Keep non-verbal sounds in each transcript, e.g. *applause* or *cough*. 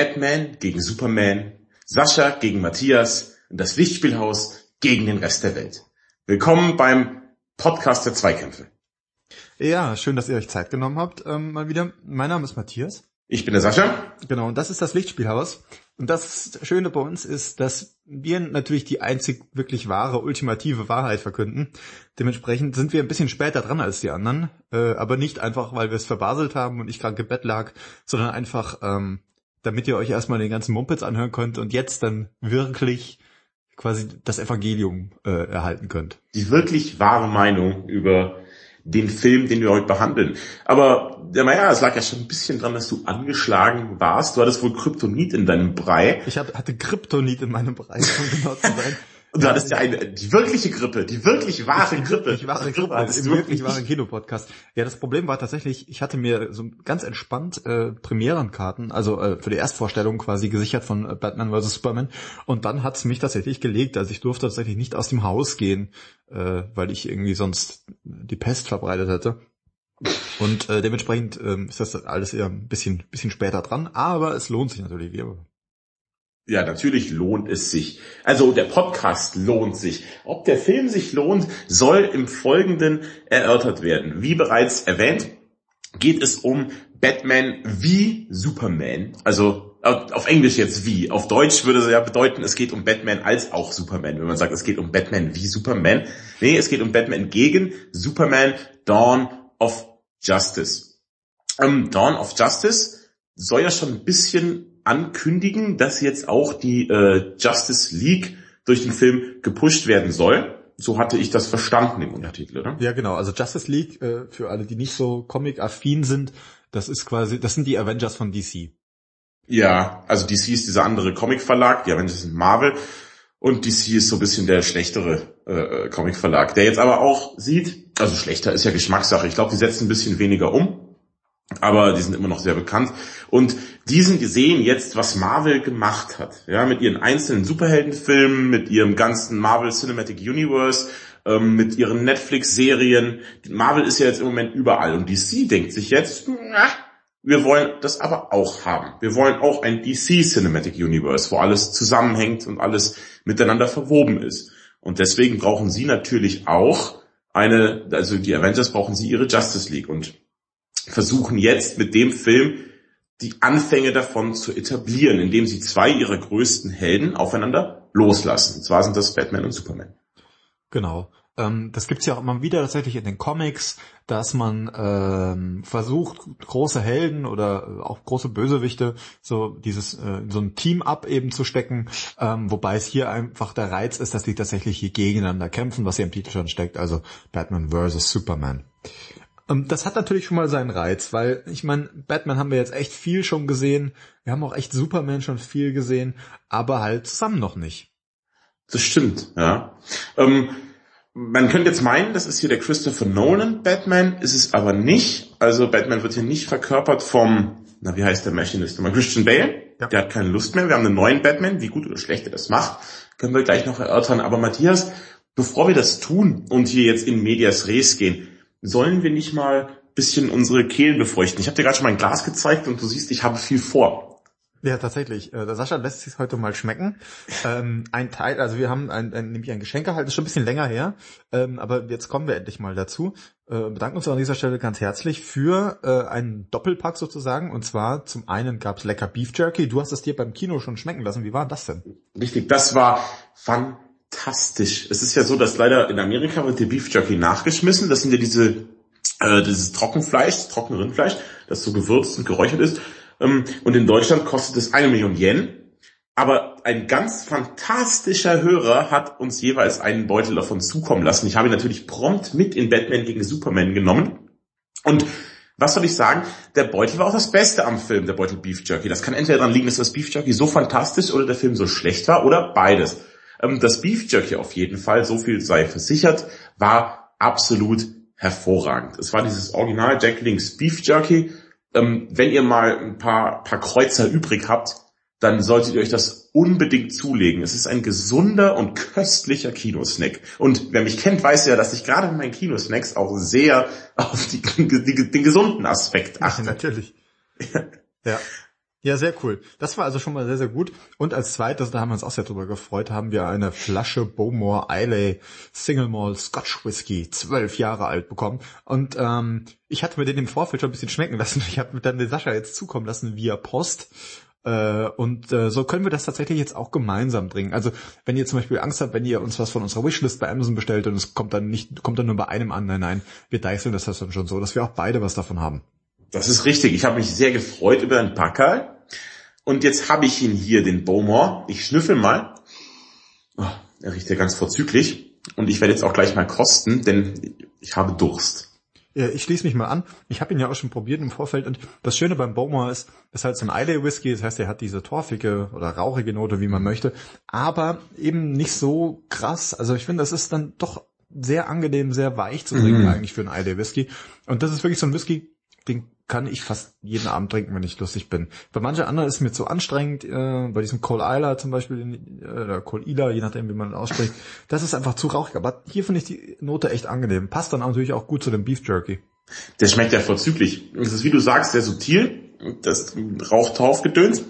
Batman gegen Superman, Sascha gegen Matthias und das Lichtspielhaus gegen den Rest der Welt. Willkommen beim Podcast der Zweikämpfe. Ja, schön, dass ihr euch Zeit genommen habt. Ähm, mal wieder. Mein Name ist Matthias. Ich bin der Sascha. Genau, und das ist das Lichtspielhaus. Und das Schöne bei uns ist, dass wir natürlich die einzig wirklich wahre, ultimative Wahrheit verkünden. Dementsprechend sind wir ein bisschen später dran als die anderen, äh, aber nicht einfach, weil wir es verbaselt haben und ich krank im Bett lag, sondern einfach, ähm, damit ihr euch erstmal den ganzen Mumpitz anhören könnt und jetzt dann wirklich quasi das Evangelium äh, erhalten könnt. Die wirklich wahre Meinung über den Film, den wir heute behandeln. Aber ja, naja, es lag ja schon ein bisschen dran, dass du angeschlagen warst. Du hattest wohl Kryptonit in deinem Brei. Ich hatte Kryptonit in meinem Brei, um genau zu sein. *laughs* Und du hattest ja eine, die wirkliche Grippe, die wirklich wahre die Grippe. Die wahre Grippe, hattest im wirklich wahren Kinopodcast. Ja, das Problem war tatsächlich, ich hatte mir so ganz entspannt äh, Premierenkarten, also äh, für die Erstvorstellung quasi gesichert von äh, Batman vs. Superman. Und dann hat's mich tatsächlich gelegt. Also ich durfte tatsächlich nicht aus dem Haus gehen, äh, weil ich irgendwie sonst die Pest verbreitet hätte. Und äh, dementsprechend ähm, ist das alles eher ein bisschen, bisschen später dran, aber es lohnt sich natürlich. Wir ja, natürlich lohnt es sich. Also der Podcast lohnt sich. Ob der Film sich lohnt, soll im Folgenden erörtert werden. Wie bereits erwähnt, geht es um Batman wie Superman. Also auf Englisch jetzt wie. Auf Deutsch würde es ja bedeuten, es geht um Batman als auch Superman. Wenn man sagt, es geht um Batman wie Superman. Nee, es geht um Batman gegen Superman Dawn of Justice. Ähm, Dawn of Justice soll ja schon ein bisschen ankündigen, dass jetzt auch die äh, Justice League durch den Film gepusht werden soll. So hatte ich das verstanden im Untertitel, oder? Ja, genau. Also Justice League, äh, für alle, die nicht so comic-affin sind, das ist quasi, das sind die Avengers von DC. Ja, also DC ist dieser andere Comic-Verlag, die Avengers sind Marvel und DC ist so ein bisschen der schlechtere äh, Comic-Verlag, der jetzt aber auch sieht, also schlechter ist ja Geschmackssache. Ich glaube, die setzen ein bisschen weniger um aber die sind immer noch sehr bekannt. Und die sind sehen jetzt, was Marvel gemacht hat. Ja, mit ihren einzelnen Superheldenfilmen, mit ihrem ganzen Marvel Cinematic Universe, ähm, mit ihren Netflix-Serien. Marvel ist ja jetzt im Moment überall. Und DC denkt sich jetzt, na, wir wollen das aber auch haben. Wir wollen auch ein DC Cinematic Universe, wo alles zusammenhängt und alles miteinander verwoben ist. Und deswegen brauchen sie natürlich auch eine, also die Avengers brauchen sie ihre Justice League. Und versuchen jetzt mit dem Film die Anfänge davon zu etablieren, indem sie zwei ihrer größten Helden aufeinander loslassen. Und zwar sind das Batman und Superman. Genau. Ähm, das gibt's ja auch immer wieder tatsächlich in den Comics, dass man ähm, versucht, große Helden oder auch große Bösewichte so dieses äh, so ein Team-up eben zu stecken, ähm, wobei es hier einfach der Reiz ist, dass sie tatsächlich hier gegeneinander kämpfen, was hier im Titel schon steckt, also Batman versus Superman. Ähm, das hat natürlich schon mal seinen Reiz, weil ich meine, Batman haben wir jetzt echt viel schon gesehen. Wir haben auch echt Superman schon viel gesehen, aber halt zusammen noch nicht. Das stimmt, ja. Ähm, man könnte jetzt meinen, das ist hier der Christopher Nolan Batman, ist es aber nicht. Also Batman wird hier nicht verkörpert vom, na wie heißt der Machinist nochmal, Christian Bale. Ja. Der hat keine Lust mehr. Wir haben einen neuen Batman. Wie gut oder schlecht er das macht, können wir gleich noch erörtern. Aber Matthias, bevor wir das tun und hier jetzt in Medias Res gehen, sollen wir nicht mal bisschen unsere Kehlen befeuchten? Ich habe dir gerade schon mein Glas gezeigt und du siehst, ich habe viel vor. Ja, tatsächlich. Äh, der Sascha lässt sich heute mal schmecken. Ähm, ein Teil, also wir haben ein, ein, nämlich ein Geschenk erhalten, ist schon ein bisschen länger her, ähm, aber jetzt kommen wir endlich mal dazu. Äh, bedanken uns an dieser Stelle ganz herzlich für äh, einen Doppelpack sozusagen. Und zwar zum einen gab's lecker Beef Jerky. Du hast es dir beim Kino schon schmecken lassen. Wie war das denn? Richtig, das war fantastisch fantastisch. Es ist ja so, dass leider in Amerika wird der Beef Jerky nachgeschmissen. Das sind ja diese äh, dieses Trockenfleisch, trockene Rindfleisch, das so gewürzt und geräuchert ist. Ähm, und in Deutschland kostet es eine Million Yen. Aber ein ganz fantastischer Hörer hat uns jeweils einen Beutel davon zukommen lassen. Ich habe ihn natürlich prompt mit in Batman gegen Superman genommen. Und was soll ich sagen? Der Beutel war auch das Beste am Film, der Beutel Beef Jerky. Das kann entweder daran liegen, dass das Beef Jerky so fantastisch oder der Film so schlecht war oder beides. Ähm, das Beef Jerky auf jeden Fall, so viel sei versichert, war absolut hervorragend. Es war dieses Original Jack Links Beef Jerky. Ähm, wenn ihr mal ein paar, paar Kreuzer übrig habt, dann solltet ihr euch das unbedingt zulegen. Es ist ein gesunder und köstlicher Kinosnack. Und wer mich kennt, weiß ja, dass ich gerade in meinen Kinosnacks auch sehr auf die, *laughs* die, den gesunden Aspekt achte. *laughs* Ja, natürlich. ja. Ja, sehr cool. Das war also schon mal sehr, sehr gut. Und als zweites, da haben wir uns auch sehr drüber gefreut, haben wir eine Flasche Bowmore Islay Single Malt Scotch Whisky, zwölf Jahre alt bekommen. Und ähm, ich hatte mir den im Vorfeld schon ein bisschen schmecken lassen. Ich habe dann den Sascha jetzt zukommen lassen via Post. Äh, und äh, so können wir das tatsächlich jetzt auch gemeinsam trinken. Also wenn ihr zum Beispiel Angst habt, wenn ihr uns was von unserer Wishlist bei Amazon bestellt und es kommt dann nicht, kommt dann nur bei einem an, nein, nein, wir deichseln das dann schon so, dass wir auch beide was davon haben. Das ist richtig. Ich habe mich sehr gefreut über den Packerl. Und jetzt habe ich ihn hier, den Bowmore. Ich schnüffel mal. Oh, er riecht ja ganz vorzüglich. Und ich werde jetzt auch gleich mal kosten, denn ich habe Durst. Ja, ich schließe mich mal an. Ich habe ihn ja auch schon probiert im Vorfeld und das Schöne beim Bowmore ist, ist halt so ein Islay Whisky, das heißt, er hat diese torfige oder rauchige Note, wie man möchte, aber eben nicht so krass. Also ich finde, das ist dann doch sehr angenehm, sehr weich zu trinken mm. eigentlich für einen Islay Whisky. Und das ist wirklich so ein Whisky, den kann ich fast jeden Abend trinken, wenn ich lustig bin. Bei manchen anderen ist es mir zu anstrengend, äh, bei diesem Cole Isla zum Beispiel, äh, oder Cole Ila, je nachdem, wie man ausspricht, das ist einfach zu rauchig. Aber hier finde ich die Note echt angenehm. Passt dann natürlich auch gut zu dem Beef Jerky. Der schmeckt ja vorzüglich. Das ist, wie du sagst, sehr subtil. Das Rauchtorfgedöns.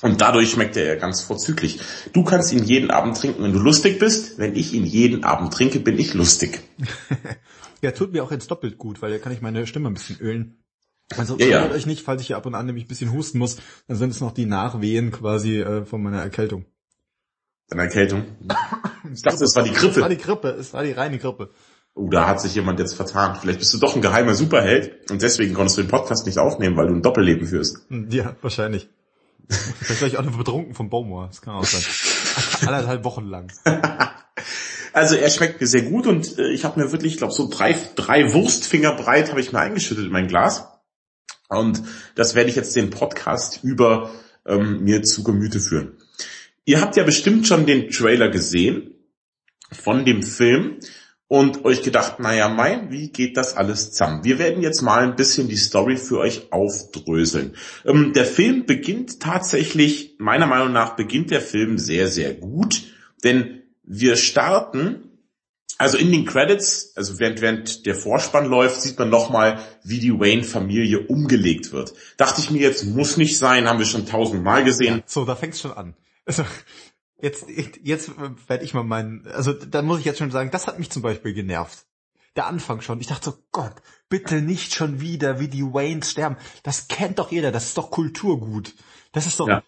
Und dadurch schmeckt er ja ganz vorzüglich. Du kannst ihn jeden Abend trinken, wenn du lustig bist. Wenn ich ihn jeden Abend trinke, bin ich lustig. *laughs* ja, tut mir auch jetzt doppelt gut, weil da kann ich meine Stimme ein bisschen ölen. Also ja, ja. euch nicht, falls ich hier ab und an nämlich ein bisschen husten muss, dann sind es noch die Nachwehen quasi äh, von meiner Erkältung. Deine Erkältung? Ich dachte, es war die Grippe. Es war die Grippe, es war die reine Grippe. Oh, da hat sich jemand jetzt vertan. Vielleicht bist du doch ein geheimer Superheld und deswegen konntest du den Podcast nicht aufnehmen, weil du ein Doppelleben führst. Hm, ja, wahrscheinlich. Vielleicht war ich auch nur betrunken vom Baumoor. Das kann auch sein. *laughs* Anderthalb Wochen lang. *laughs* Also er schmeckt mir sehr gut und äh, ich habe mir wirklich, ich glaube, so drei, drei Wurstfinger breit habe ich mir eingeschüttet in mein Glas. Und das werde ich jetzt den Podcast über ähm, mir zu Gemüte führen. Ihr habt ja bestimmt schon den Trailer gesehen von dem Film und euch gedacht, naja, mein, wie geht das alles zusammen? Wir werden jetzt mal ein bisschen die Story für euch aufdröseln. Ähm, der Film beginnt tatsächlich, meiner Meinung nach beginnt der Film sehr, sehr gut, denn wir starten also in den Credits, also während, während der Vorspann läuft, sieht man nochmal, wie die Wayne-Familie umgelegt wird. Dachte ich mir jetzt, muss nicht sein, haben wir schon tausendmal gesehen. So, da fängt's schon an. Also, jetzt, jetzt werde ich mal meinen, also da muss ich jetzt schon sagen, das hat mich zum Beispiel genervt. Der Anfang schon. Ich dachte so, Gott, bitte nicht schon wieder, wie die Waynes sterben. Das kennt doch jeder, das ist doch Kulturgut. Das ist doch, ja.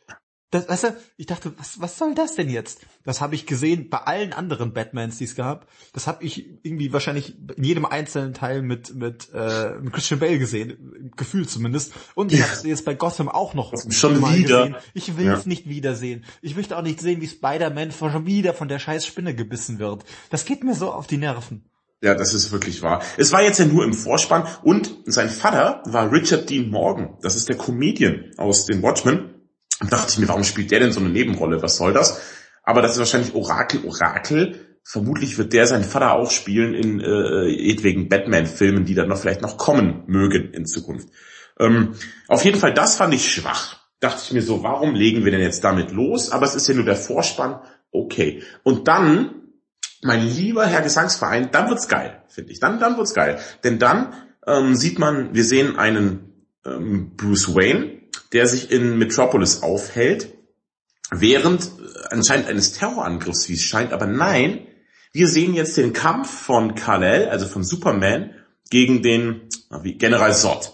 Das, weißt du, ich dachte, was, was soll das denn jetzt? Das habe ich gesehen bei allen anderen Batmans, die es gab. Das habe ich irgendwie wahrscheinlich in jedem einzelnen Teil mit mit, äh, mit Christian Bale gesehen, Gefühl zumindest. Und ich ja. habe es jetzt bei Gotham auch noch schon wieder. Gesehen. Ich will es ja. nicht wiedersehen. Ich möchte auch nicht sehen, wie Spider-Man schon wieder von der scheiß Spinne gebissen wird. Das geht mir so auf die Nerven. Ja, das ist wirklich wahr. Es war jetzt ja nur im Vorspann und sein Vater war Richard Dean Morgan. Das ist der Comedian aus den Watchmen. Und dachte ich mir, warum spielt der denn so eine Nebenrolle? Was soll das? Aber das ist wahrscheinlich Orakel Orakel. Vermutlich wird der seinen Vater auch spielen in äh, etwegen Batman-Filmen, die dann noch vielleicht noch kommen mögen in Zukunft. Ähm, auf jeden Fall, das fand ich schwach. Dachte ich mir so, warum legen wir denn jetzt damit los? Aber es ist ja nur der Vorspann. Okay. Und dann, mein lieber Herr Gesangsverein, dann wird's geil, finde ich. Dann, dann wird's geil. Denn dann ähm, sieht man, wir sehen einen ähm, Bruce Wayne, der sich in Metropolis aufhält, während anscheinend eines Terrorangriffs, wie es scheint, aber nein, wir sehen jetzt den Kampf von Kal-El, also von Superman, gegen den General Zod.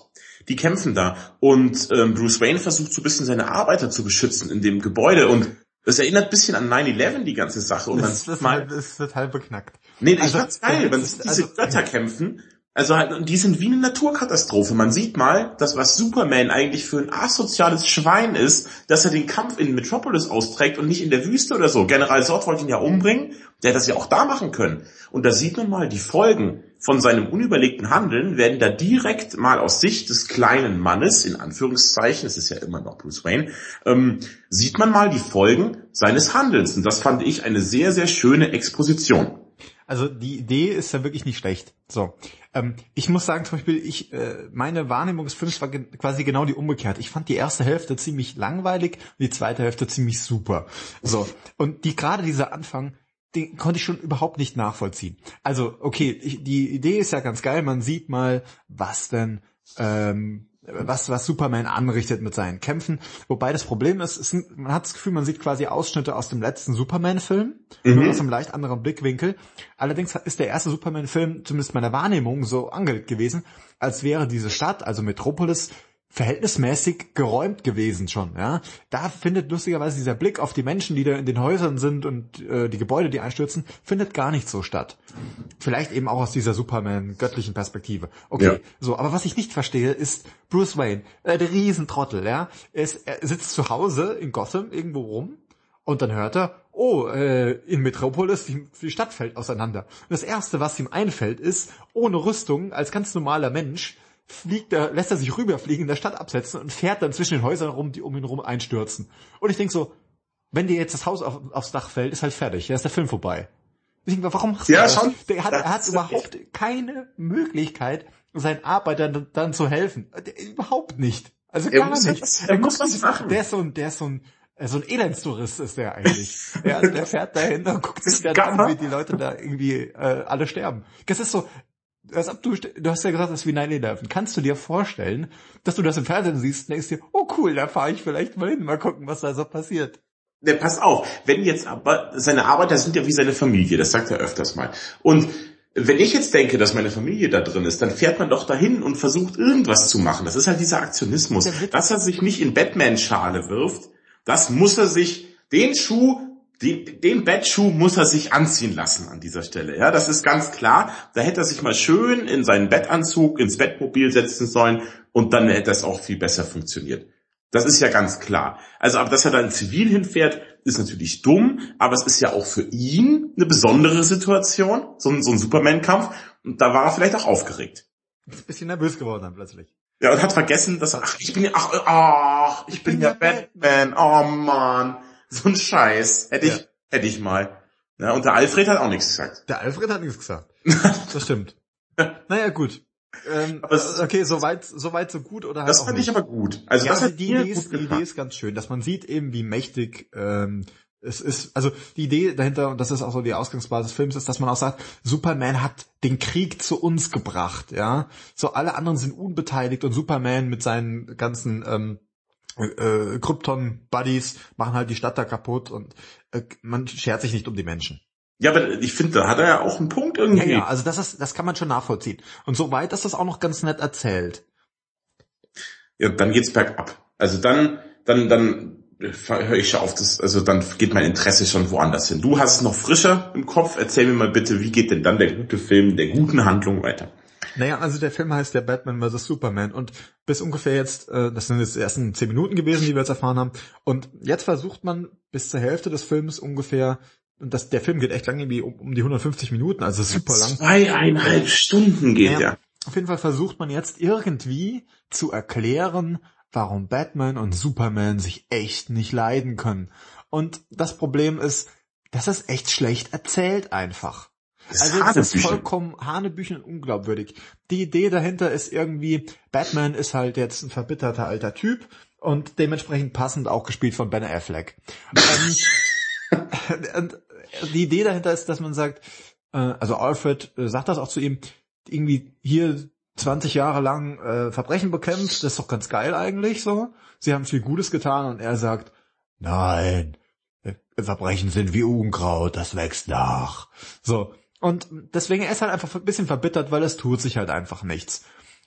Die kämpfen da und ähm, Bruce Wayne versucht so ein bisschen seine Arbeiter zu beschützen in dem Gebäude und es erinnert ein bisschen an 9-11, die ganze Sache. Und das, das, mal, ist total beknackt. Nee, ich also, fand's geil, wenn diese also, Götter kämpfen also halt, und die sind wie eine Naturkatastrophe. Man sieht mal, dass was Superman eigentlich für ein asoziales Schwein ist, dass er den Kampf in Metropolis austrägt und nicht in der Wüste oder so. General Zod wollte ihn ja umbringen, der hätte das ja auch da machen können. Und da sieht man mal, die Folgen von seinem unüberlegten Handeln werden da direkt mal aus Sicht des kleinen Mannes, in Anführungszeichen, es ist ja immer noch Bruce Wayne, ähm, sieht man mal die Folgen seines Handelns. Und das fand ich eine sehr, sehr schöne Exposition. Also die Idee ist ja wirklich nicht schlecht. So, ähm, ich muss sagen, zum Beispiel, ich äh, meine Wahrnehmung des Films war ge quasi genau die umgekehrt. Ich fand die erste Hälfte ziemlich langweilig und die zweite Hälfte ziemlich super. So und die gerade dieser Anfang, den konnte ich schon überhaupt nicht nachvollziehen. Also okay, ich, die Idee ist ja ganz geil. Man sieht mal, was denn ähm, was, was Superman anrichtet mit seinen Kämpfen. Wobei das Problem ist, ist man hat das Gefühl, man sieht quasi Ausschnitte aus dem letzten Superman-Film, mhm. nur aus einem leicht anderen Blickwinkel. Allerdings ist der erste Superman-Film, zumindest meiner Wahrnehmung, so angelegt gewesen, als wäre diese Stadt, also Metropolis, verhältnismäßig geräumt gewesen schon, ja. Da findet lustigerweise dieser Blick auf die Menschen, die da in den Häusern sind und äh, die Gebäude, die einstürzen, findet gar nicht so statt. Vielleicht eben auch aus dieser Superman-göttlichen Perspektive. Okay, ja. so, aber was ich nicht verstehe, ist Bruce Wayne, äh, der Riesentrottel, ja. Er, ist, er sitzt zu Hause in Gotham irgendwo rum und dann hört er, oh, äh, in Metropolis, die, die Stadt fällt auseinander. Und das Erste, was ihm einfällt, ist, ohne Rüstung, als ganz normaler Mensch, fliegt er, lässt er sich rüberfliegen, in der Stadt absetzen und fährt dann zwischen den Häusern rum, die um ihn rum einstürzen. Und ich denk so, wenn dir jetzt das Haus auf, aufs Dach fällt, ist halt fertig, da ist der Film vorbei. Ich denke, warum machst du ja, das? Schon. Der hat, er hat überhaupt echt. keine Möglichkeit, seinen Arbeitern dann zu helfen. Der, überhaupt nicht. Also gar nicht. Was, er muss was machen. Der ist so ein, der ist so ein, äh, so ein Elendstourist ist der eigentlich. ja, der fährt dahin und guckt sich *laughs* dann an, wie die Leute da irgendwie äh, alle sterben. Das ist so, als ob du, du hast ja gesagt, das ist wie 9-11. Kannst du dir vorstellen, dass du das im Fernsehen siehst und denkst dir, oh cool, da fahre ich vielleicht mal hin, mal gucken, was da so passiert. Ne, pass auf, wenn jetzt aber, seine Arbeiter sind ja wie seine Familie, das sagt er öfters mal. Und wenn ich jetzt denke, dass meine Familie da drin ist, dann fährt man doch dahin und versucht irgendwas zu machen. Das ist halt dieser Aktionismus. Dass er sich nicht in Batman-Schale wirft, das muss er sich, den Schuh den, den Bettschuh muss er sich anziehen lassen an dieser Stelle. Ja, das ist ganz klar. Da hätte er sich mal schön in seinen Bettanzug, ins Bettmobil setzen sollen und dann hätte es auch viel besser funktioniert. Das ist ja ganz klar. Also, aber dass er dann zivil hinfährt, ist natürlich dumm, aber es ist ja auch für ihn eine besondere Situation, so ein, so ein Superman-Kampf. Und da war er vielleicht auch aufgeregt. Ist ein bisschen nervös geworden dann plötzlich. Ja, und hat vergessen, dass er, ach, ich bin ja, ach, ach ich, ich bin, bin ja Batman, Batman, oh man. So ein Scheiß. Hätte ich, ja. hätte ich mal. Ja, und der Alfred hat auch nichts gesagt. Der Alfred hat nichts gesagt. *laughs* das stimmt. naja, gut. Ähm, okay, soweit, soweit so gut oder halt Das fand nicht. ich aber gut. Also ja, das hat die Idee, ist, die Idee ist ganz schön, dass man sieht eben, wie mächtig ähm, es ist. Also die Idee dahinter, und das ist auch so die Ausgangsbasis des Films, ist, dass man auch sagt, Superman hat den Krieg zu uns gebracht. Ja, so alle anderen sind unbeteiligt und Superman mit seinen ganzen ähm, äh, Krypton-Buddies machen halt die Stadt da kaputt und äh, man schert sich nicht um die Menschen. Ja, aber ich finde, da hat er ja auch einen Punkt irgendwie. Ja, ja, also das ist, das kann man schon nachvollziehen. Und soweit ist das auch noch ganz nett erzählt. Ja, dann geht's bergab. Also dann, dann, dann höre ich schon auf das, also dann geht mein Interesse schon woanders hin. Du hast es noch frischer im Kopf. Erzähl mir mal bitte, wie geht denn dann der gute Film der guten Handlung weiter? Naja, also der Film heißt der Batman vs. Superman und bis ungefähr jetzt, äh, das sind jetzt die ersten zehn Minuten gewesen, die wir jetzt erfahren haben, und jetzt versucht man bis zur Hälfte des Films ungefähr und das, der Film geht echt lang, irgendwie um, um die 150 Minuten, also super lang. Zweieinhalb Stunden geht naja, der. Auf jeden Fall versucht man jetzt irgendwie zu erklären, warum Batman und Superman sich echt nicht leiden können. Und das Problem ist, das ist echt schlecht erzählt einfach. Also das ist vollkommen Hanebüchen und unglaubwürdig. Die Idee dahinter ist irgendwie, Batman ist halt jetzt ein verbitterter alter Typ und dementsprechend passend auch gespielt von Ben Affleck. *laughs* ähm, und die Idee dahinter ist, dass man sagt, äh, also Alfred äh, sagt das auch zu ihm, irgendwie hier 20 Jahre lang äh, Verbrechen bekämpft, das ist doch ganz geil eigentlich so. Sie haben viel Gutes getan und er sagt, nein, äh, Verbrechen sind wie Unkraut, das wächst nach. So. Und deswegen er ist halt einfach ein bisschen verbittert, weil es tut sich halt einfach nichts.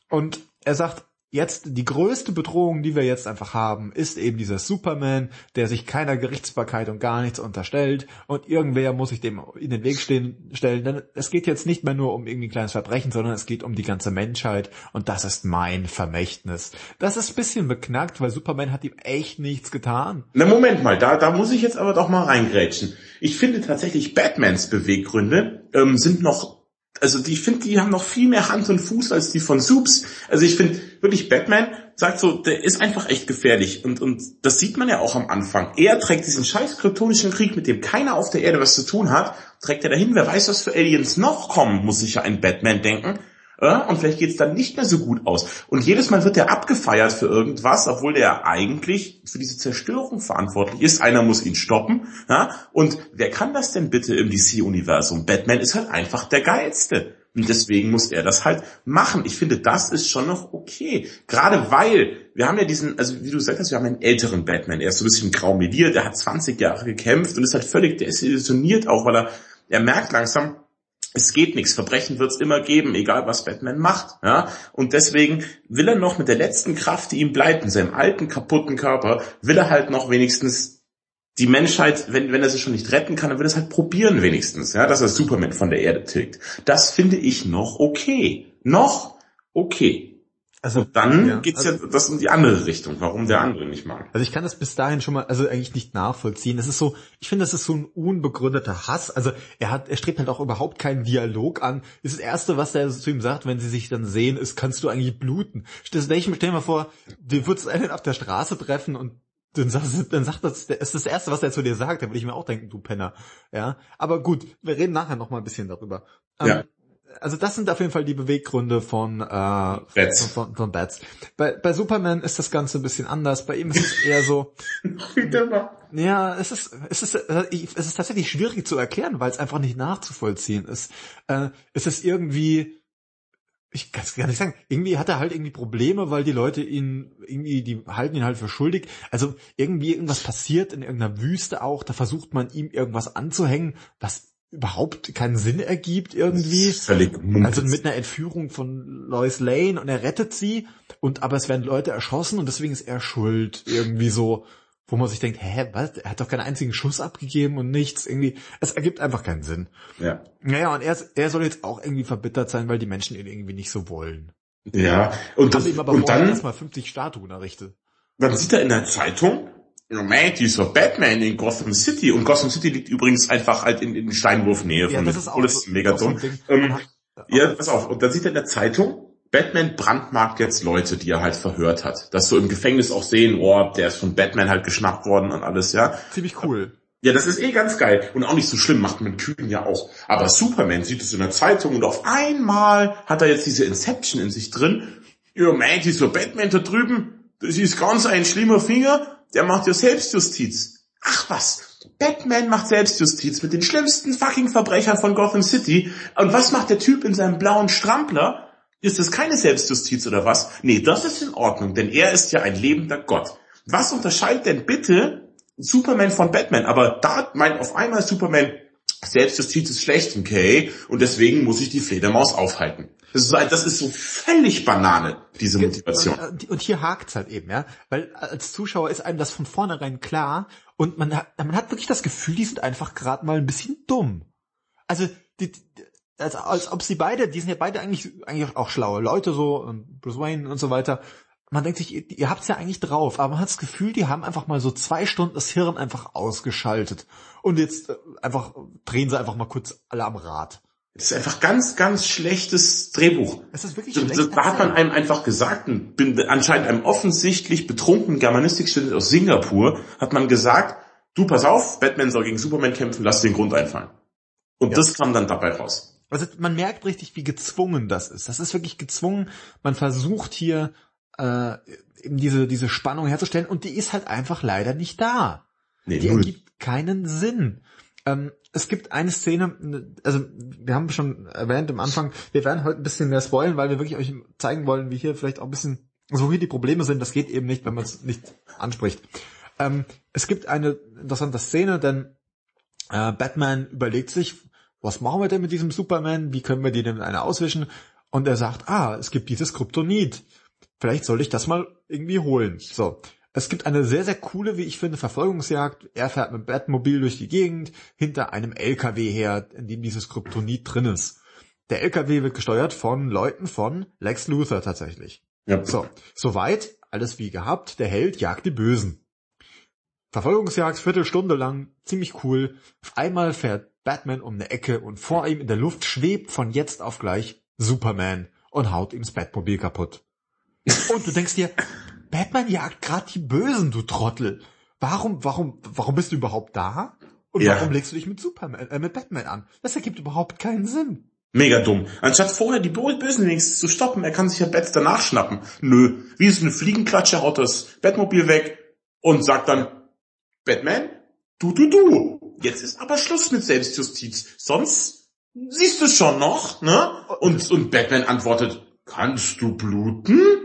Und er sagt, jetzt die größte Bedrohung, die wir jetzt einfach haben, ist eben dieser Superman, der sich keiner Gerichtsbarkeit und gar nichts unterstellt und irgendwer muss sich dem in den Weg stehen, stellen, denn es geht jetzt nicht mehr nur um irgendwie ein kleines Verbrechen, sondern es geht um die ganze Menschheit und das ist mein Vermächtnis. Das ist bisschen beknackt, weil Superman hat ihm echt nichts getan. Na Moment mal, da, da muss ich jetzt aber doch mal reingrätschen. Ich finde tatsächlich Batmans Beweggründe ähm, sind noch also die, ich finde, die haben noch viel mehr Hand und Fuß als die von Soups. Also ich finde wirklich, Batman sagt so, der ist einfach echt gefährlich. Und, und das sieht man ja auch am Anfang. Er trägt diesen scheiß kryptonischen Krieg, mit dem keiner auf der Erde was zu tun hat, trägt er dahin. Wer weiß, was für Aliens noch kommen, muss sich ja ein Batman denken. Und vielleicht geht's dann nicht mehr so gut aus. Und jedes Mal wird er abgefeiert für irgendwas, obwohl der eigentlich für diese Zerstörung verantwortlich ist. Einer muss ihn stoppen. Und wer kann das denn bitte im DC-Universum? Batman ist halt einfach der Geilste. Und deswegen muss er das halt machen. Ich finde, das ist schon noch okay. Gerade weil, wir haben ja diesen, also wie du gesagt hast, wir haben einen älteren Batman. Er ist so ein bisschen grau meliert, er hat 20 Jahre gekämpft und ist halt völlig desillusioniert auch, weil er, er merkt langsam, es geht nichts, Verbrechen wird es immer geben, egal was Batman macht. Ja? Und deswegen will er noch mit der letzten Kraft, die ihm bleibt, in seinem alten, kaputten Körper, will er halt noch wenigstens die Menschheit, wenn, wenn er sie schon nicht retten kann, dann will er es halt probieren wenigstens, ja, dass er Superman von der Erde tilgt. Das finde ich noch okay. Noch okay. Also und dann ja, geht's also, ja das in die andere Richtung, warum der andere nicht mag. Also ich kann das bis dahin schon mal, also eigentlich nicht nachvollziehen. Das ist so, ich finde, das ist so ein unbegründeter Hass. Also er hat, er strebt halt auch überhaupt keinen Dialog an. Das, erste, was er zu ihm sagt, wenn sie sich dann sehen, ist, kannst du eigentlich bluten? Stell, stell dir mal vor, du würdest einen auf der Straße treffen und dann sagt, dann sagt das, das ist das Erste, was er zu dir sagt, da würde ich mir auch denken, du Penner. Ja, aber gut, wir reden nachher noch mal ein bisschen darüber. Ja. Ähm, also das sind auf jeden Fall die Beweggründe von, äh, Bats. Von, von, von Bats. Bei, bei Superman ist das Ganze ein bisschen anders. Bei ihm ist es eher so. *laughs* ja, es ist, es ist, es ist tatsächlich schwierig zu erklären, weil es einfach nicht nachzuvollziehen ist. Äh, es ist irgendwie, ich kann es gar nicht sagen, irgendwie hat er halt irgendwie Probleme, weil die Leute ihn, irgendwie, die halten ihn halt für schuldig. Also irgendwie irgendwas passiert in irgendeiner Wüste auch, da versucht man ihm irgendwas anzuhängen, was überhaupt keinen Sinn ergibt irgendwie. Völlig also mit einer Entführung von Lois Lane und er rettet sie und aber es werden Leute erschossen und deswegen ist er schuld irgendwie so, wo man sich denkt, hä, was? Er hat doch keinen einzigen Schuss abgegeben und nichts irgendwie. Es ergibt einfach keinen Sinn. Ja. Naja, und er, er soll jetzt auch irgendwie verbittert sein, weil die Menschen ihn irgendwie nicht so wollen. Ja. Und, das, ihm aber und dann erstmal 50 Statuen errichtet. Dann sieht er in der Zeitung, man, dieser Batman in Gotham City. Und Gotham City liegt übrigens einfach halt in, in Steinwurfnähe von ja, das ist auch so, mega dumm. Ähm, ja, pass auf. Und dann sieht er in der Zeitung, Batman brandmarkt jetzt Leute, die er halt verhört hat. Dass so im Gefängnis auch sehen, oh, der ist von Batman halt geschnappt worden und alles, ja. Ziemlich cool. Ja, das ist eh ganz geil. Und auch nicht so schlimm, macht man Küken ja auch. Aber Superman sieht es in der Zeitung und auf einmal hat er jetzt diese Inception in sich drin. Ja, man, dieser Batman da drüben, das ist ganz ein schlimmer Finger der macht ja Selbstjustiz. Ach was, Batman macht Selbstjustiz mit den schlimmsten fucking Verbrechern von Gotham City. Und was macht der Typ in seinem blauen Strampler? Ist das keine Selbstjustiz oder was? Nee, das ist in Ordnung, denn er ist ja ein lebender Gott. Was unterscheidet denn bitte Superman von Batman? Aber da meint auf einmal Superman, Selbstjustiz ist schlecht, okay, und deswegen muss ich die Fledermaus aufhalten. Das ist, das ist so völlig Banane, diese Motivation. Und, und hier hakt's halt eben, ja. Weil als Zuschauer ist einem das von vornherein klar und man hat, man hat wirklich das Gefühl, die sind einfach gerade mal ein bisschen dumm. Also, die, als, als ob sie beide, die sind ja beide eigentlich, eigentlich auch schlaue Leute, so, Bruce Wayne und so weiter. Man denkt sich, ihr, ihr habt's ja eigentlich drauf, aber man hat das Gefühl, die haben einfach mal so zwei Stunden das Hirn einfach ausgeschaltet. Und jetzt äh, einfach, drehen sie einfach mal kurz alle am Rad. Das ist einfach ganz, ganz schlechtes Drehbuch. Es ist wirklich schlecht. Da hat man einem einfach gesagt, bin anscheinend einem offensichtlich betrunkenen Germanistikstudent aus Singapur, hat man gesagt, du pass auf, Batman soll gegen Superman kämpfen, lass den Grund einfallen. Und ja. das kam dann dabei raus. Also man merkt richtig, wie gezwungen das ist. Das ist wirklich gezwungen. Man versucht hier äh, eben diese, diese Spannung herzustellen und die ist halt einfach leider nicht da. Nee, die null. ergibt keinen Sinn. Ähm, es gibt eine Szene, also wir haben schon erwähnt am Anfang, wir werden heute ein bisschen mehr spoilen, weil wir wirklich euch zeigen wollen, wie hier vielleicht auch ein bisschen, so wie die Probleme sind, das geht eben nicht, wenn man es nicht anspricht. Ähm, es gibt eine interessante Szene, denn äh, Batman überlegt sich, was machen wir denn mit diesem Superman, wie können wir die denn eine auswischen? Und er sagt, ah, es gibt dieses Kryptonit. Vielleicht soll ich das mal irgendwie holen. So. Es gibt eine sehr, sehr coole, wie ich finde, Verfolgungsjagd. Er fährt mit Batmobil durch die Gegend, hinter einem LKW her, in dem dieses Kryptonit drin ist. Der LKW wird gesteuert von Leuten von Lex Luthor tatsächlich. Ja. So, soweit, alles wie gehabt, der Held jagt die Bösen. Verfolgungsjagd, Viertelstunde lang, ziemlich cool. Auf einmal fährt Batman um eine Ecke und vor ihm in der Luft schwebt von jetzt auf gleich Superman und haut ihm das Batmobil kaputt. Und du denkst dir, Batman jagt gerade die Bösen, du Trottel. Warum, warum, warum bist du überhaupt da? Und ja. warum legst du dich mit Superman, äh, mit Batman an? Das ergibt überhaupt keinen Sinn. Mega dumm. Anstatt vorher die Bösen wenigstens zu stoppen, er kann sich ja Bats danach schnappen. Nö. Wie ist eine Fliegenklatsche, haut das Batmobil weg und sagt dann, Batman, du, du, du. Jetzt ist aber Schluss mit Selbstjustiz. Sonst siehst du schon noch, ne? Und, und Batman antwortet, kannst du bluten?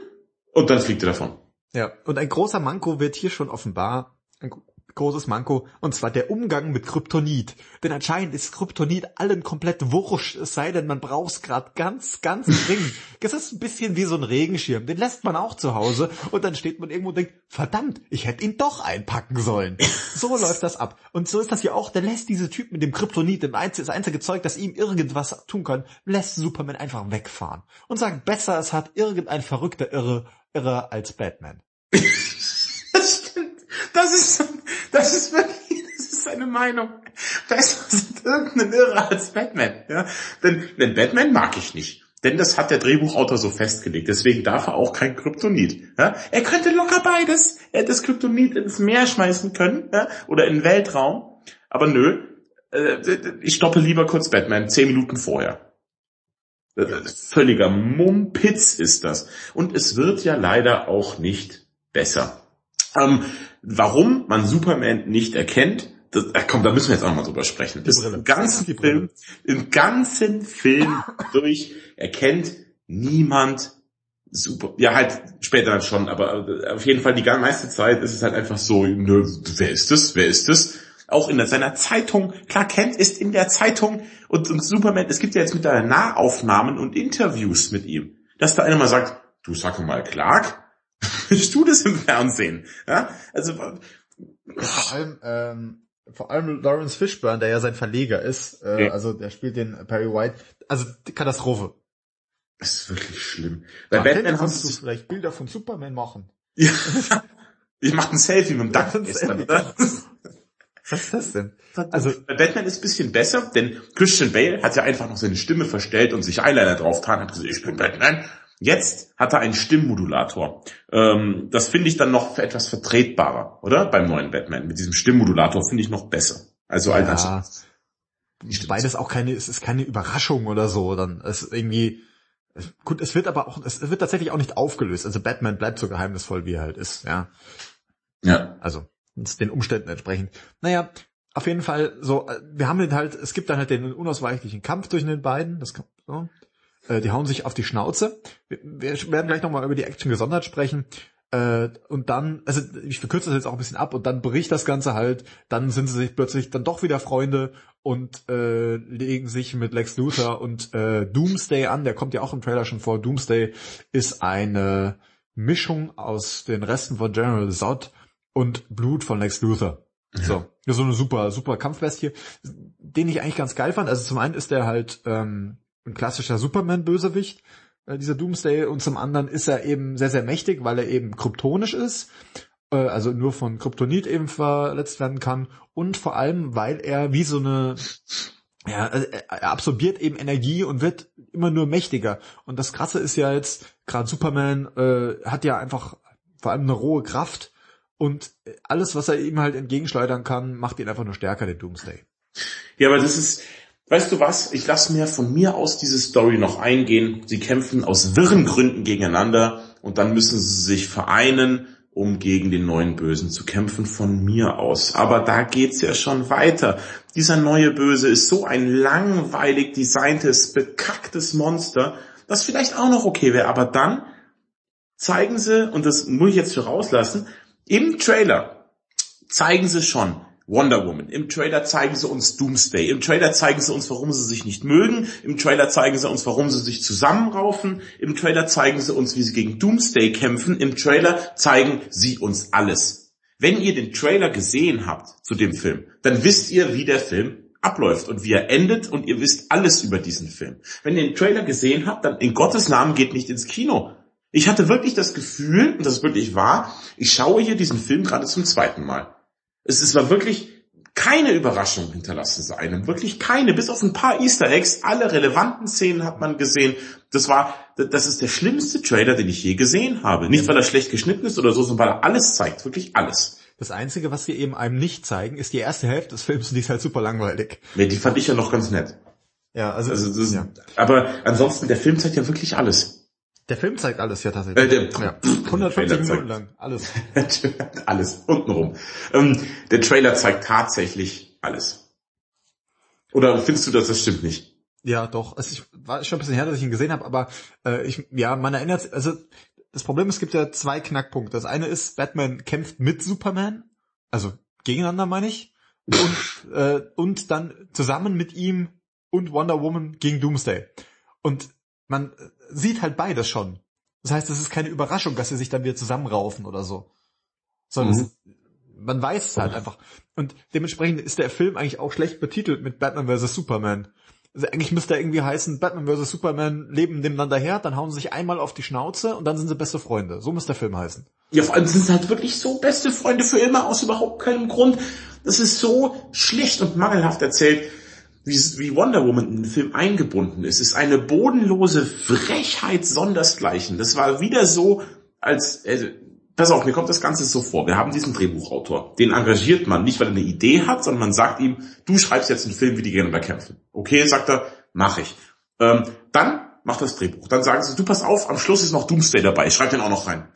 Und dann fliegt er davon. Ja, und ein großer Manko wird hier schon offenbar, ein großes Manko, und zwar der Umgang mit Kryptonit. Denn anscheinend ist Kryptonit allen komplett wurscht, es sei denn, man braucht's gerade ganz, ganz *laughs* dringend. Das ist ein bisschen wie so ein Regenschirm, den lässt man auch zu Hause und dann steht man irgendwo und denkt, verdammt, ich hätte ihn doch einpacken sollen. *laughs* So läuft das ab. Und so ist das hier auch, der lässt diese Typ mit dem Kryptonit, das einzige Zeug, das ihm irgendwas tun kann, lässt Superman einfach wegfahren. Und sagt, besser es hat irgendein verrückter Irre, Irre als Batman. *laughs* Das stimmt. Das ist, das ist wirklich, das ist seine Meinung. Besser sind irgendein Irre als Batman, ja. Denn, denn Batman mag ich nicht. Denn das hat der Drehbuchautor so festgelegt. Deswegen darf er auch kein Kryptonit. Ja? Er könnte locker beides. Er hätte das Kryptonit ins Meer schmeißen können ja? oder in den Weltraum. Aber nö, äh, ich stoppe lieber kurz Batman zehn Minuten vorher. Völliger Mumpitz ist das. Und es wird ja leider auch nicht besser. Ähm, warum man Superman nicht erkennt, das, ach komm, da müssen wir jetzt auch mal drüber sprechen. Das im ganzen Film, im ganzen Film durch erkennt niemand super, ja halt später dann schon, aber auf jeden Fall die meiste Zeit ist es halt einfach so, nö, wer ist das, wer ist das? Auch in seiner Zeitung, Clark Kent ist in der Zeitung und, und Superman, es gibt ja jetzt mittlerweile Nahaufnahmen und Interviews mit ihm, dass da einer mal sagt, du sag mal Clark, *laughs* bist du das im Fernsehen? Ja, also vor allem, ähm, vor allem Lawrence Fishburne, der ja sein Verleger ist, äh, ja. also der spielt den Perry White, also Katastrophe. Das ist wirklich schlimm. Bei Batman kannst du vielleicht Bilder von Superman machen. Ja. *laughs* Ich mache ein Selfie mit dem Duck? *laughs* Was ist das denn? Also bei Batman ist ein bisschen besser, denn Christian Bale hat ja einfach noch seine Stimme verstellt und sich Eyeliner drauf getan, hat gesagt, ich bin Batman. Jetzt hat er einen Stimmmodulator. Ähm, das finde ich dann noch für etwas vertretbarer, oder? Beim neuen Batman. Mit diesem Stimmmodulator finde ich noch besser. Also ja, als beides auch keine, es ist keine Überraschung oder so, dann ist irgendwie, gut, es wird aber auch, es wird tatsächlich auch nicht aufgelöst. Also Batman bleibt so geheimnisvoll, wie er halt ist, ja. Ja. Also, den Umständen entsprechend. Naja, auf jeden Fall so, wir haben halt, es gibt dann halt den unausweichlichen Kampf zwischen den beiden, das so. Äh, die hauen sich auf die Schnauze. Wir, wir werden gleich nochmal über die Action gesondert sprechen. Äh, und dann, also ich verkürze das jetzt auch ein bisschen ab und dann bricht das Ganze halt, dann sind sie sich plötzlich dann doch wieder Freunde und äh, legen sich mit Lex Luthor und äh, Doomsday an, der kommt ja auch im Trailer schon vor. Doomsday ist eine Mischung aus den Resten von General Zod und Blut von Lex Luthor. Ja. So, so eine super, super Kampfbestie, den ich eigentlich ganz geil fand. Also zum einen ist der halt ähm, ein klassischer Superman-Bösewicht, äh, dieser Doomsday, und zum anderen ist er eben sehr, sehr mächtig, weil er eben kryptonisch ist, äh, also nur von Kryptonit eben verletzt werden kann, und vor allem, weil er wie so eine ja, er absorbiert eben Energie und wird immer nur mächtiger. Und das Krasse ist ja jetzt, gerade Superman äh, hat ja einfach vor allem eine rohe Kraft und alles, was er ihm halt entgegenschleudern kann, macht ihn einfach nur stärker, den Doomsday. Ja, aber das ist, Weißt du was? Ich lasse mir von mir aus diese Story noch eingehen. Sie kämpfen aus wirren Gründen gegeneinander und dann müssen sie sich vereinen, um gegen den neuen Bösen zu kämpfen von mir aus. Aber da geht's ja schon weiter. Dieser neue Böse ist so ein langweilig designtes, bekacktes Monster, das vielleicht auch noch okay wäre. Aber dann zeigen sie, und das muss ich jetzt für rauslassen, im Trailer zeigen sie schon, Wonder Woman. Im Trailer zeigen sie uns Doomsday. Im Trailer zeigen sie uns, warum sie sich nicht mögen. Im Trailer zeigen sie uns, warum sie sich zusammenraufen. Im Trailer zeigen sie uns, wie sie gegen Doomsday kämpfen. Im Trailer zeigen sie uns alles. Wenn ihr den Trailer gesehen habt zu dem Film, dann wisst ihr, wie der Film abläuft und wie er endet und ihr wisst alles über diesen Film. Wenn ihr den Trailer gesehen habt, dann in Gottes Namen geht nicht ins Kino. Ich hatte wirklich das Gefühl, und das ist wirklich wahr, ich schaue hier diesen Film gerade zum zweiten Mal. Es, es war wirklich keine Überraschung hinterlassen zu einem. Wirklich keine. Bis auf ein paar Easter Eggs. Alle relevanten Szenen hat man gesehen. Das war, das ist der schlimmste Trailer, den ich je gesehen habe. Nicht, weil er schlecht geschnitten ist oder so, sondern weil er alles zeigt. Wirklich alles. Das Einzige, was sie eben einem nicht zeigen, ist die erste Hälfte des Films und die ist halt super langweilig. Nee, die fand ich ja noch ganz nett. Ja, also, also das, ja. aber ansonsten, der Film zeigt ja wirklich alles. Der Film zeigt alles ja tatsächlich. Äh, der, ja. 150 Minuten lang, alles. *laughs* alles, untenrum. Ähm, der Trailer zeigt tatsächlich alles. Oder findest du, dass das stimmt nicht? Ja, doch. Also ich war schon ein bisschen her, dass ich ihn gesehen habe, aber äh, ich, ja, man erinnert, also das Problem ist, es gibt ja zwei Knackpunkte. Das eine ist, Batman kämpft mit Superman, also gegeneinander meine ich, und, äh, und dann zusammen mit ihm und Wonder Woman gegen Doomsday. Und man sieht halt beides schon. Das heißt, es ist keine Überraschung, dass sie sich dann wieder zusammenraufen oder so. Sondern mhm. es, man weiß es halt einfach. Und dementsprechend ist der Film eigentlich auch schlecht betitelt mit Batman vs. Superman. Also eigentlich müsste er irgendwie heißen, Batman vs. Superman leben nebeneinander her, dann hauen sie sich einmal auf die Schnauze und dann sind sie beste Freunde. So muss der Film heißen. Ja, vor allem sind sie halt wirklich so beste Freunde für immer aus überhaupt keinem Grund. Das ist so schlecht und mangelhaft erzählt, wie, wie Wonder Woman in den Film eingebunden ist. Ist eine bodenlose Frechheit sondersgleichen. Das war wieder so, als, also, pass auf, mir kommt das Ganze so vor. Wir haben diesen Drehbuchautor. Den engagiert man nicht, weil er eine Idee hat, sondern man sagt ihm, du schreibst jetzt einen Film, wie die gegeneinander kämpfen. Okay, sagt er, mach ich. Ähm, dann macht das Drehbuch. Dann sagen sie, du pass auf, am Schluss ist noch Doomsday dabei, schreib den auch noch rein.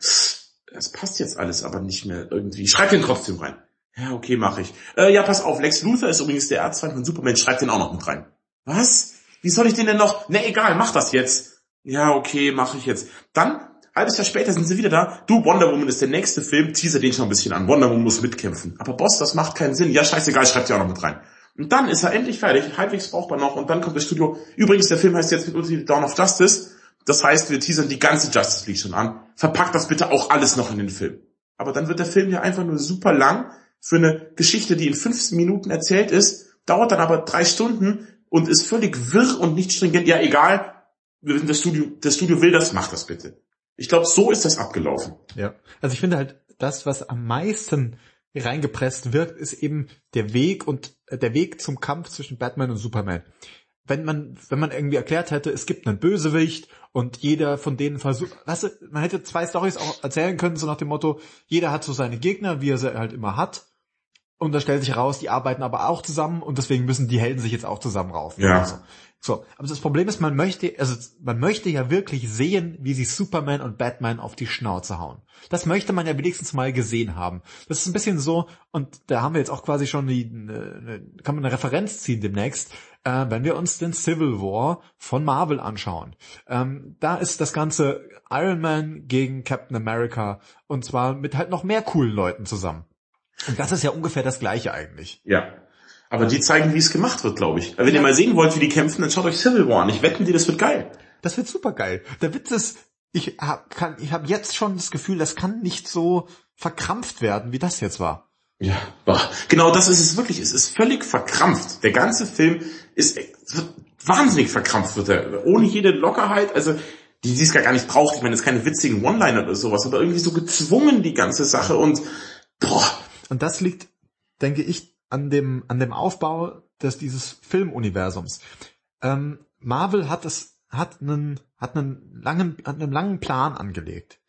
Das passt jetzt alles aber nicht mehr irgendwie. Schreib den trotzdem rein. Ja, okay, mache ich. Äh, ja, pass auf, Lex Luthor ist übrigens der Erzfeind von Superman, schreib den auch noch mit rein. Was? Wie soll ich den denn noch? Ne, egal, mach das jetzt. Ja, okay, mache ich jetzt. Dann Halbes Jahr später sind sie wieder da. Du, Wonder Woman ist der nächste Film, teaser den schon ein bisschen an. Wonder Woman muss mitkämpfen. Aber Boss, das macht keinen Sinn. Ja, scheißegal, schreibt ja auch noch mit rein. Und dann ist er endlich fertig, halbwegs brauchbar noch, und dann kommt das Studio. Übrigens, der Film heißt jetzt mit uns Dawn of Justice. Das heißt, wir teasern die ganze Justice League schon an. Verpackt das bitte auch alles noch in den Film. Aber dann wird der Film ja einfach nur super lang für eine Geschichte, die in 15 Minuten erzählt ist, dauert dann aber drei Stunden und ist völlig wirr und nicht stringent. Ja, egal, das Studio, das Studio will das, mach das bitte. Ich glaube, so ist das abgelaufen. Ja, also ich finde halt, das, was am meisten reingepresst wird, ist eben der Weg und äh, der Weg zum Kampf zwischen Batman und Superman. Wenn man, wenn man irgendwie erklärt hätte, es gibt einen Bösewicht und jeder von denen versucht, weißt du, man hätte zwei Stories auch erzählen können, so nach dem Motto, jeder hat so seine Gegner, wie er sie halt immer hat. Und da stellt sich heraus, die arbeiten aber auch zusammen und deswegen müssen die Helden sich jetzt auch zusammenraufen. Ja. So. So, aber das Problem ist, man möchte, also man möchte ja wirklich sehen, wie sie Superman und Batman auf die Schnauze hauen. Das möchte man ja wenigstens mal gesehen haben. Das ist ein bisschen so, und da haben wir jetzt auch quasi schon die, eine, kann man eine Referenz ziehen demnächst, äh, wenn wir uns den Civil War von Marvel anschauen. Ähm, da ist das Ganze Iron Man gegen Captain America und zwar mit halt noch mehr coolen Leuten zusammen. Und das ist ja ungefähr das gleiche eigentlich. Ja. Aber die zeigen, wie es gemacht wird, glaube ich. Wenn ja. ihr mal sehen wollt, wie die kämpfen, dann schaut euch Civil War an. Ich wette mit dir, das wird geil. Das wird super geil. Der Witz ist, ich habe kann, ich hab jetzt schon das Gefühl, das kann nicht so verkrampft werden, wie das jetzt war. Ja, genau das ist es wirklich. Es ist völlig verkrampft. Der ganze Film ist wahnsinnig verkrampft wird er. Ohne jede Lockerheit. Also die, die es gar nicht braucht. Ich meine, es ist keine witzigen One-Liner oder sowas, aber irgendwie so gezwungen die ganze Sache und boah. Und das liegt, denke ich, an dem, an dem Aufbau des, dieses Filmuniversums. Ähm, Marvel hat es, hat einen, hat einen langen, hat einen langen Plan angelegt.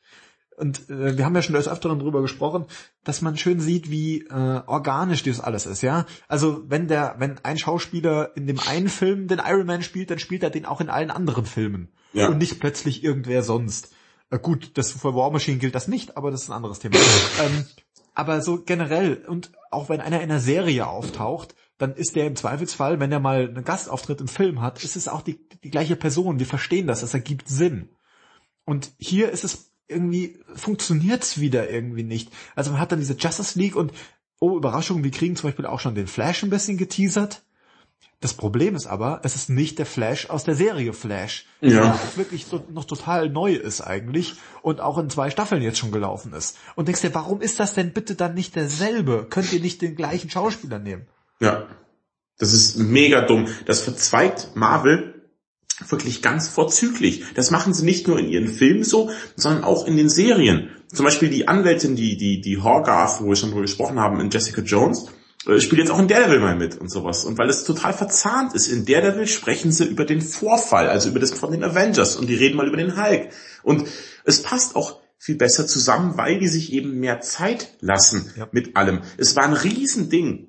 Und äh, wir haben ja schon des Öfteren drüber gesprochen, dass man schön sieht, wie äh, organisch das alles ist, ja. Also wenn der, wenn ein Schauspieler in dem einen Film den Iron Man spielt, dann spielt er den auch in allen anderen Filmen. Ja. Und nicht plötzlich irgendwer sonst. Äh, gut, das für War Machine gilt das nicht, aber das ist ein anderes Thema. *laughs* ähm, aber so generell, und auch wenn einer in einer Serie auftaucht, dann ist der im Zweifelsfall, wenn er mal einen Gastauftritt im Film hat, ist es auch die, die gleiche Person. Wir verstehen das, das ergibt Sinn. Und hier ist es irgendwie, funktioniert's wieder irgendwie nicht. Also man hat dann diese Justice League und, oh Überraschung, wir kriegen zum Beispiel auch schon den Flash ein bisschen geteasert. Das Problem ist aber, es ist nicht der Flash aus der Serie Flash, ja. der wirklich so, noch total neu ist eigentlich und auch in zwei Staffeln jetzt schon gelaufen ist. Und denkst dir, warum ist das denn bitte dann nicht derselbe? Könnt ihr nicht den gleichen Schauspieler nehmen? Ja, das ist mega dumm. Das verzweigt Marvel wirklich ganz vorzüglich. Das machen sie nicht nur in ihren Filmen so, sondern auch in den Serien. Zum Beispiel die Anwältin, die, die, die Horgarth, wo wir schon drüber gesprochen haben, in Jessica Jones, spielt jetzt auch in Daredevil mal mit und sowas. Und weil es total verzahnt ist, in Daredevil sprechen sie über den Vorfall, also über das von den Avengers und die reden mal über den Hulk. Und es passt auch viel besser zusammen, weil die sich eben mehr Zeit lassen ja. mit allem. Es war ein Riesending,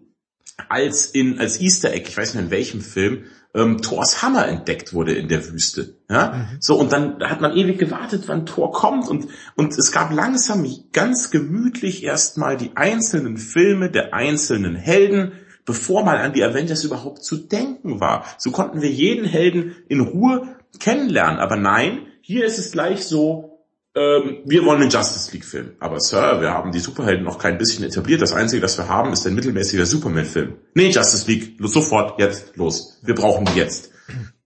als in, als Easter Egg, ich weiß nicht in welchem Film, ähm, Thors Hammer entdeckt wurde in der Wüste. Ja, mhm. so und dann hat man ewig gewartet, wann Thor kommt und und es gab langsam ganz gemütlich erstmal die einzelnen Filme der einzelnen Helden, bevor mal an die Avengers überhaupt zu denken war. So konnten wir jeden Helden in Ruhe kennenlernen. Aber nein, hier ist es gleich so, ähm, wir wollen einen Justice League Film. Aber Sir, wir haben die Superhelden noch kein bisschen etabliert. Das Einzige, das wir haben, ist ein mittelmäßiger Superman-Film. Nee, Justice League, sofort, jetzt, los. Wir brauchen die jetzt.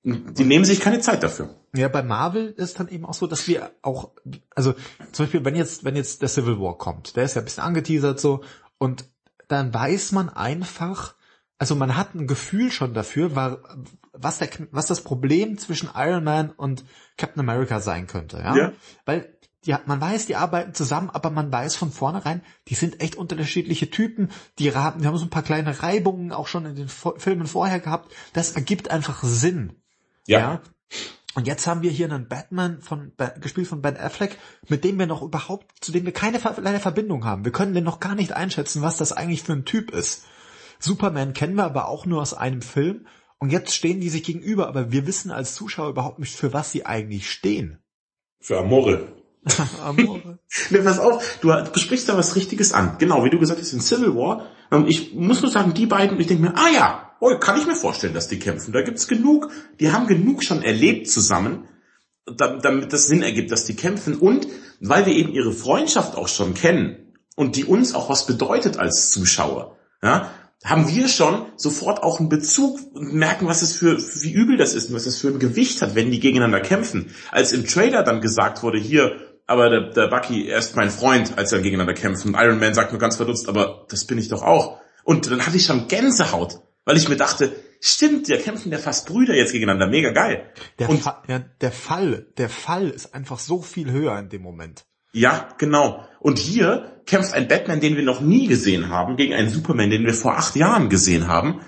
Die nehmen sich keine Zeit dafür. Ja, bei Marvel ist dann eben auch so, dass wir auch, also zum Beispiel, wenn jetzt, wenn jetzt der Civil War kommt, der ist ja ein bisschen angeteasert so, und dann weiß man einfach, also man hat ein Gefühl schon dafür, was, der, was das Problem zwischen Iron Man und Captain America sein könnte, ja? ja. Weil die, man weiß, die arbeiten zusammen, aber man weiß von vornherein, die sind echt unterschiedliche Typen. Die, haben, haben so ein paar kleine Reibungen auch schon in den Filmen vorher gehabt. Das ergibt einfach Sinn. Ja. ja. Und jetzt haben wir hier einen Batman von, gespielt von Ben Affleck, mit dem wir noch überhaupt, zu dem wir keine kleine Verbindung haben. Wir können den noch gar nicht einschätzen, was das eigentlich für ein Typ ist. Superman kennen wir aber auch nur aus einem Film. Und jetzt stehen die sich gegenüber, aber wir wissen als Zuschauer überhaupt nicht, für was sie eigentlich stehen. Für Amore. *laughs* Amore. ne, pass auf, du, du sprichst da was Richtiges an. Genau, wie du gesagt hast, in Civil War. Ähm, ich muss nur sagen, die beiden, ich denke mir, ah ja, oh, kann ich mir vorstellen, dass die kämpfen. Da gibt's genug, die haben genug schon erlebt zusammen, damit das Sinn ergibt, dass die kämpfen. Und weil wir eben ihre Freundschaft auch schon kennen und die uns auch was bedeutet als Zuschauer, ja, haben wir schon sofort auch einen Bezug und merken, was es für, wie übel das ist und was es für ein Gewicht hat, wenn die gegeneinander kämpfen. Als im Trailer dann gesagt wurde, hier, aber der, der Bucky, er ist mein Freund, als er gegeneinander kämpfen. Und Iron Man sagt nur ganz verdutzt, aber das bin ich doch auch. Und dann hatte ich schon Gänsehaut, weil ich mir dachte, stimmt, wir kämpfen ja fast Brüder jetzt gegeneinander, mega geil. Der, und, Fa ja, der Fall, der Fall ist einfach so viel höher in dem Moment. Ja, genau. Und hier kämpft ein Batman, den wir noch nie gesehen haben, gegen einen Superman, den wir vor acht Jahren gesehen haben.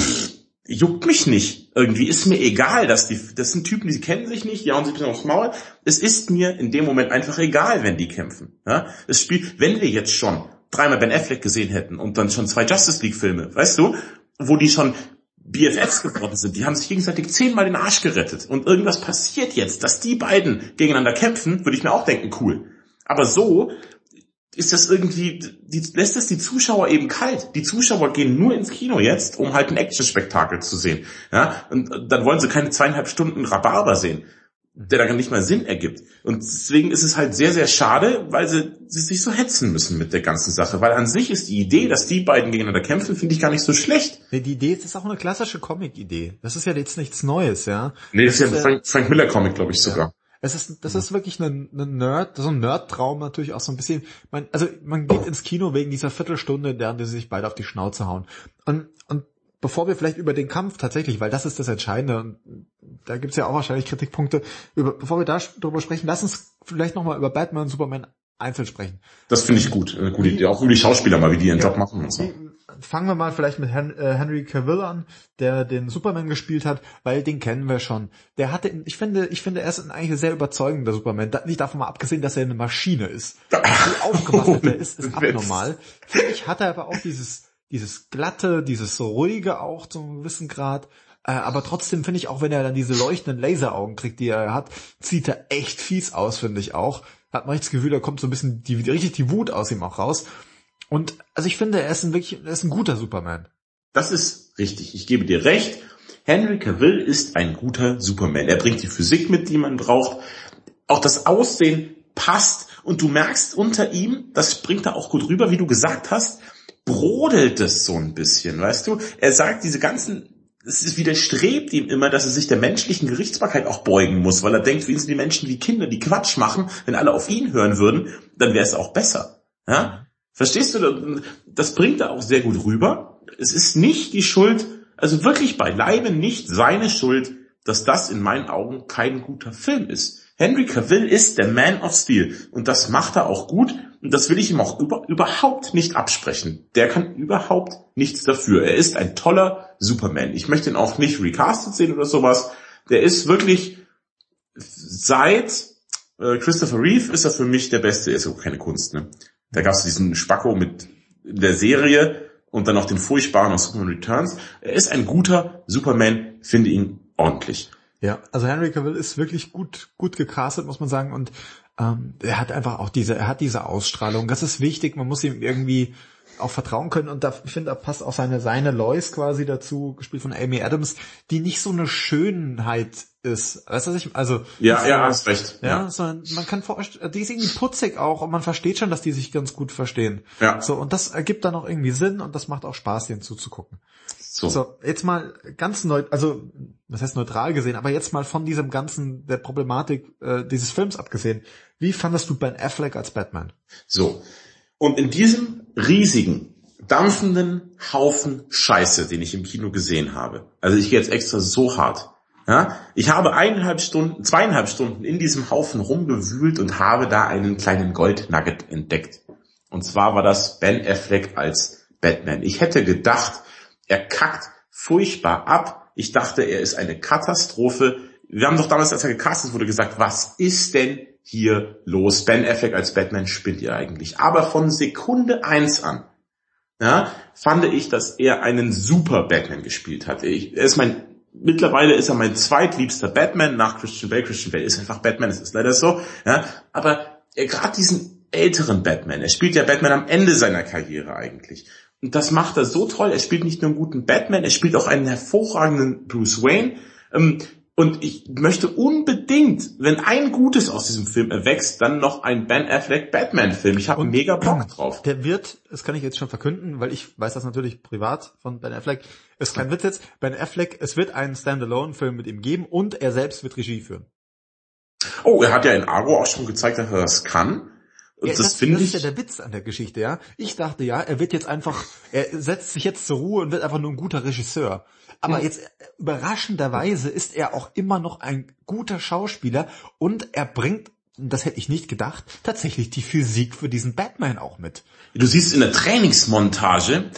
Pff, juckt mich nicht. Irgendwie ist mir egal, dass die, das sind Typen, die kennen sich nicht, die hauen sich ein bisschen aufs Maul. Es ist mir in dem Moment einfach egal, wenn die kämpfen. Ja? Das Spiel, wenn wir jetzt schon dreimal Ben Affleck gesehen hätten und dann schon zwei Justice League Filme, weißt du, wo die schon BFFs geworden sind, die haben sich gegenseitig zehnmal den Arsch gerettet und irgendwas passiert jetzt, dass die beiden gegeneinander kämpfen, würde ich mir auch denken, cool. Aber so ist das irgendwie, die, lässt es die Zuschauer eben kalt. Die Zuschauer gehen nur ins Kino jetzt, um halt ein Action-Spektakel zu sehen. Ja, und dann wollen sie keine zweieinhalb Stunden Rhabarber sehen, der dann nicht mal Sinn ergibt. Und deswegen ist es halt sehr, sehr schade, weil sie, sie sich so hetzen müssen mit der ganzen Sache. Weil an sich ist die Idee, dass die beiden gegeneinander kämpfen, finde ich gar nicht so schlecht. Nee, die Idee ist auch eine klassische Comic-Idee. Das ist ja jetzt nichts Neues, ja. Nee, das, das ist ja ein Frank, Frank Miller-Comic, glaube ich, sogar. Ja. Es ist, das ist wirklich ein, ein Nerd, so ein Nerd-Traum natürlich auch so ein bisschen. Man, also man geht ins Kino wegen dieser Viertelstunde, in der sie sich beide auf die Schnauze hauen. Und, und bevor wir vielleicht über den Kampf tatsächlich, weil das ist das Entscheidende, und da gibt's ja auch wahrscheinlich Kritikpunkte, über, bevor wir darüber sprechen, lass uns vielleicht nochmal über Batman und Superman einzeln sprechen. Das finde ich gut, eine gute Idee. Auch über die Schauspieler mal, wie die ihren ja, Job machen und so fangen wir mal vielleicht mit äh, Henry Cavill an, der den Superman gespielt hat, weil den kennen wir schon. Der hatte, ich finde, ich finde, er ist eigentlich ein sehr überzeugender Superman. Nicht davon mal abgesehen, dass er eine Maschine ist. Wie aufgewacht er ist, ist *laughs* abnormal. Finde ich, hat er aber auch dieses, dieses glatte, dieses ruhige auch zum gewissen Grad. Äh, aber trotzdem finde ich auch, wenn er dann diese leuchtenden Laseraugen kriegt, die er hat, sieht er echt fies aus, finde ich auch. Hat man das Gefühl, da kommt so ein bisschen die, richtig die Wut aus ihm auch raus. Und also ich finde, er ist ein wirklich, er ist ein guter Superman. Das ist richtig. Ich gebe dir recht. Henry Cavill ist ein guter Superman. Er bringt die Physik mit, die man braucht. Auch das Aussehen passt und du merkst unter ihm, das bringt er auch gut rüber, wie du gesagt hast, brodelt es so ein bisschen, weißt du? Er sagt diese ganzen es widerstrebt ihm immer, dass er sich der menschlichen Gerichtsbarkeit auch beugen muss, weil er denkt, wie sind die Menschen wie Kinder, die Quatsch machen, wenn alle auf ihn hören würden, dann wäre es auch besser. Ja? Verstehst du? Das bringt er auch sehr gut rüber. Es ist nicht die Schuld, also wirklich beileibe nicht seine Schuld, dass das in meinen Augen kein guter Film ist. Henry Cavill ist der Man of Steel und das macht er auch gut und das will ich ihm auch über, überhaupt nicht absprechen. Der kann überhaupt nichts dafür. Er ist ein toller Superman. Ich möchte ihn auch nicht recastet sehen oder sowas. Der ist wirklich seit äh, Christopher Reeve ist er für mich der Beste. Er ist auch keine Kunst, ne? Da gab es diesen Spacko mit der Serie und dann noch den furchtbaren aus Superman Returns. Er ist ein guter Superman, finde ihn ordentlich. Ja, also Henry Cavill ist wirklich gut, gut gecastet, muss man sagen. Und ähm, er hat einfach auch diese, er hat diese Ausstrahlung. Das ist wichtig. Man muss ihm irgendwie auch vertrauen können und da finde, da passt auch seine seine Lois quasi dazu, gespielt von Amy Adams, die nicht so eine Schönheit ist. Weißt du, was ich also Ja, ja, hast recht. ja, Ja. sondern man kann vorstellen, die ist irgendwie putzig auch und man versteht schon, dass die sich ganz gut verstehen. Ja. So und das ergibt dann auch irgendwie Sinn und das macht auch Spaß, denen zuzugucken. So. So, jetzt mal ganz neu, also was heißt neutral gesehen, aber jetzt mal von diesem ganzen der Problematik äh, dieses Films abgesehen. Wie fandest du Ben Affleck als Batman? So. Und in diesem riesigen, dampfenden Haufen Scheiße, den ich im Kino gesehen habe, also ich gehe jetzt extra so hart, ja, ich habe eineinhalb Stunden, zweieinhalb Stunden in diesem Haufen rumgewühlt und habe da einen kleinen Goldnugget entdeckt. Und zwar war das Ben Affleck als Batman. Ich hätte gedacht, er kackt furchtbar ab. Ich dachte, er ist eine Katastrophe. Wir haben doch damals, als er gecastet wurde, gesagt, was ist denn hier los? Ben Affleck als Batman spinnt ihr eigentlich. Aber von Sekunde eins an, ja, fand ich, dass er einen super Batman gespielt hat. Ich, er ist mein, mittlerweile ist er mein zweitliebster Batman nach Christian Bale. Christian Bale ist einfach Batman, es ist leider so, ja. Aber er gerade diesen älteren Batman, er spielt ja Batman am Ende seiner Karriere eigentlich. Und das macht er so toll. Er spielt nicht nur einen guten Batman, er spielt auch einen hervorragenden Bruce Wayne. Ähm, Und ich möchte unbedingt, wenn ein Gutes aus diesem Film erwächst, dann noch ein Ben Affleck Batman-Film. Ich habe mega Bock *clears throat* drauf. Der wird, das kann ich jetzt schon verkünden, weil ich weiß das natürlich privat von Ben Affleck. Es ist kein Witz jetzt. Ben Affleck, es wird einen Standalone-Film mit ihm geben und er selbst wird Regie führen. Oh, er hat ja in Argo auch schon gezeigt, dass er das kann. Und Ja, das, finde das ich. ist ja der Witz an der Geschichte, ja. Ich dachte ja, er wird jetzt einfach, er setzt sich jetzt zur Ruhe und wird einfach nur ein guter Regisseur. Aber jetzt äh, überraschenderweise ist er auch immer noch ein guter Schauspieler und er bringt, das hätte ich nicht gedacht, tatsächlich die Physik für diesen Batman auch mit. Du siehst in der Trainingsmontage,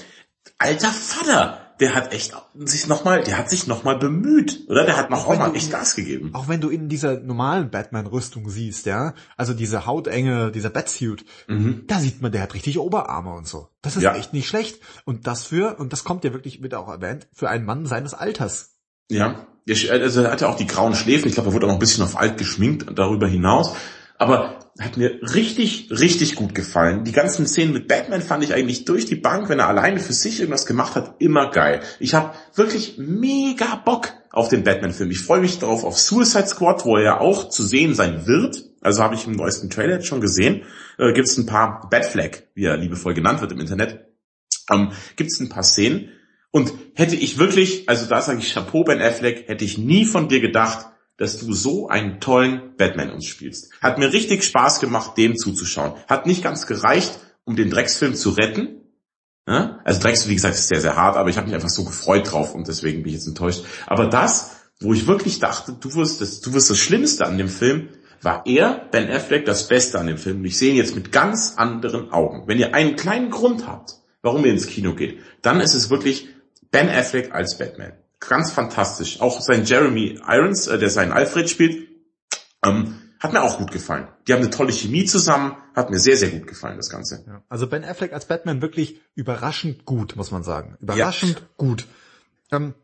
alter Vater, der hat echt sich noch mal, der hat sich noch mal bemüht, oder? Der hat noch Auch mal echt Gas gegeben. Auch wenn du in dieser normalen Batman-Rüstung siehst, ja, also diese Hautenge, dieser Batsuit, da sieht man, der hat richtig Oberarme und so. Das ist Ja. echt nicht schlecht. Und das für, und das kommt ja wirklich, wird auch erwähnt, für einen Mann seines Alters. Ja, also er hat ja auch die grauen Schläfen. Ich glaube, er wurde auch noch ein bisschen auf alt geschminkt darüber hinaus. Aber hat mir richtig, richtig gut gefallen. Die ganzen Szenen mit Batman fand ich eigentlich durch die Bank, wenn er alleine für sich irgendwas gemacht hat, immer geil. Ich habe wirklich mega Bock auf den Batman-Film. Ich freue mich darauf auf Suicide Squad, wo er ja auch zu sehen sein wird. Also habe ich im neuesten Trailer jetzt schon gesehen. Äh, Gibt es ein paar Batflag, wie er liebevoll genannt wird im Internet. Ähm, Gibt es ein paar Szenen. Und hätte ich wirklich, also da sage ich Chapeau Ben Affleck, hätte ich nie von dir gedacht, dass du so einen tollen Batman uns spielst. Hat mir richtig Spaß gemacht, dem zuzuschauen. Hat nicht ganz gereicht, um den Drecksfilm zu retten. Also Drecks, wie gesagt, ist sehr, sehr hart, aber ich habe mich einfach so gefreut drauf und deswegen bin ich jetzt enttäuscht. Aber das, wo ich wirklich dachte, du wirst das, du wirst das Schlimmste an dem Film, war er, Ben Affleck, das Beste an dem Film. Und ich sehe ihn jetzt mit ganz anderen Augen. Wenn ihr einen kleinen Grund habt, warum ihr ins Kino geht, dann ist es wirklich Ben Affleck als Batman. Ganz fantastisch. Auch sein Jeremy Irons, äh, der seinen Alfred spielt, ähm, hat mir auch gut gefallen. Die haben eine tolle Chemie zusammen, hat mir sehr, sehr gut gefallen, das Ganze. Ja. Also Ben Affleck als Batman wirklich überraschend gut, muss man sagen. Überraschend gut. Ähm,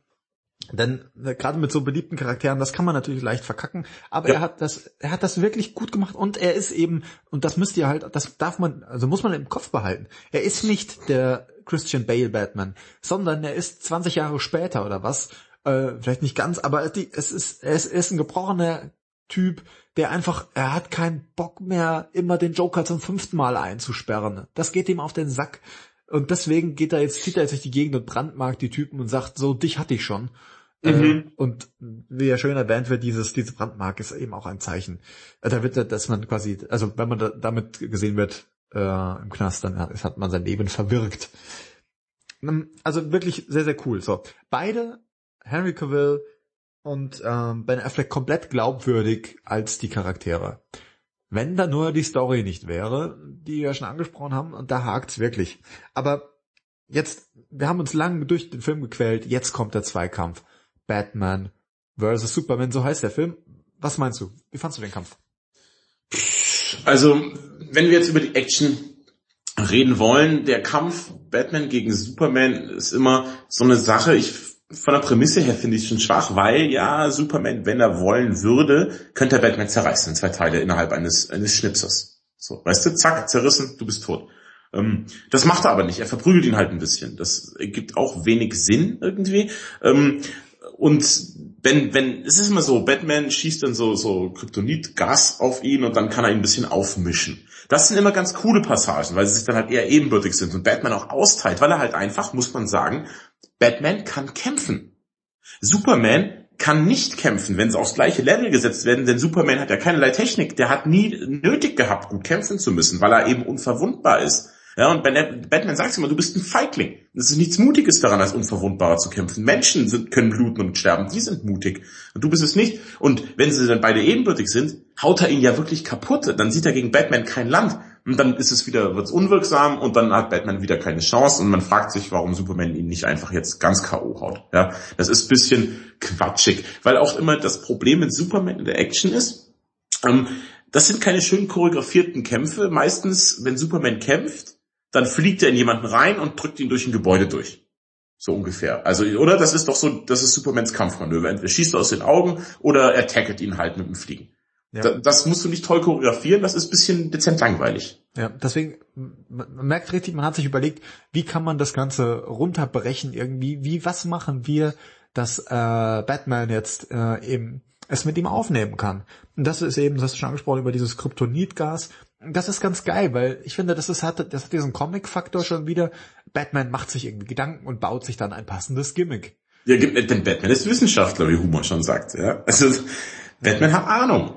denn äh, gerade mit so beliebten Charakteren, das kann man natürlich leicht verkacken, aber Ja. er hat das, er hat das wirklich gut gemacht und er ist eben, und das müsst ihr halt, das darf man, also muss man im Kopf behalten. Er ist nicht der Christian Bale Batman, sondern er ist 20 Jahre später oder was, äh, vielleicht nicht ganz, aber die, es ist, er ist, er ist ein gebrochener Typ, der einfach, er hat keinen Bock mehr, immer den Joker zum fünften Mal einzusperren. Das geht ihm auf den Sack. Und deswegen geht er jetzt, zieht er jetzt durch die Gegend und brandmarkt die Typen und sagt, so, dich hatte ich schon. Mhm. Äh, und wie ja schön erwähnt wird, dieses, diese Brandmark ist eben auch ein Zeichen. Äh, Da wird, dass man quasi, also wenn man da, damit gesehen wird, äh, im Knast, dann hat, hat man sein Leben verwirkt. Ähm, Also wirklich sehr, sehr cool. So. Beide, Henry Cavill und ähm, Ben Affleck komplett glaubwürdig als die Charaktere. Wenn da nur die Story nicht wäre, die wir schon angesprochen haben, und da hakt's wirklich. Aber jetzt, wir haben uns lang durch den Film gequält, jetzt kommt der Zweikampf. Batman versus Superman, so heißt der Film. Was meinst du? Wie fandst du den Kampf? Also, wenn wir jetzt über die Action reden wollen, der Kampf Batman gegen Superman ist immer so eine Sache. Ich von der Prämisse her finde ich schon schwach, weil ja Superman, wenn er wollen würde, könnte er Batman zerreißen in zwei Teile innerhalb eines eines Schnipsers. So, weißt du, zack, zerrissen, du bist tot. Ähm, das macht er aber nicht. Er verprügelt ihn halt ein bisschen. Das gibt auch wenig Sinn irgendwie. Ähm, und wenn, wenn, es ist immer so, Batman schießt dann so, so Kryptonit-Gas auf ihn und dann kann er ihn ein bisschen aufmischen. Das sind immer ganz coole Passagen, weil sie sich dann halt eher ebenbürtig sind und Batman auch austeilt, weil er halt einfach, muss man sagen, Batman kann kämpfen. Superman kann nicht kämpfen, wenn sie aufs gleiche Level gesetzt werden, denn Superman hat ja keinerlei Technik, der hat nie nötig gehabt, gut kämpfen zu müssen, weil er eben unverwundbar ist. Ja, und Batman sagt immer, du bist ein Feigling. Es ist nichts Mutiges daran, als Unverwundbarer zu kämpfen. Menschen sind, können bluten und sterben, die sind mutig. Und du bist es nicht. Und wenn sie dann beide ebenbürtig sind, haut er ihn ja wirklich kaputt. Dann sieht er gegen Batman kein Land. Und dann ist es wieder, wird's unwirksam und dann hat Batman wieder keine Chance und man fragt sich, warum Superman ihn nicht einfach jetzt ganz K.O. haut. Ja, das ist bisschen quatschig. Weil auch immer das Problem mit Superman in der Action ist, ähm, das sind keine schön choreografierten Kämpfe. Meistens, wenn Superman kämpft, dann fliegt er in jemanden rein und drückt ihn durch ein Gebäude durch. So ungefähr. Also, oder? Das ist doch so, das ist Supermans Kampfmanöver. Entweder schießt er aus den Augen oder er tackelt ihn halt mit dem Fliegen. Ja. Da, das musst du nicht toll choreografieren, das ist bisschen dezent langweilig. Ja, deswegen, man merkt richtig, man hat sich überlegt, wie kann man das Ganze runterbrechen irgendwie, wie, was machen wir, dass äh, Batman jetzt äh, eben es mit ihm aufnehmen kann. Und das ist eben, das hast du schon angesprochen, über dieses Kryptonitgas, das ist ganz geil, weil ich finde, das ist, hat, das hat diesen Comic-Faktor schon wieder. Batman macht sich irgendwie Gedanken und baut sich dann ein passendes Gimmick. Ja, denn Batman ist Wissenschaftler, wie Humor schon sagt, ja. Also, Batman hat Ahnung.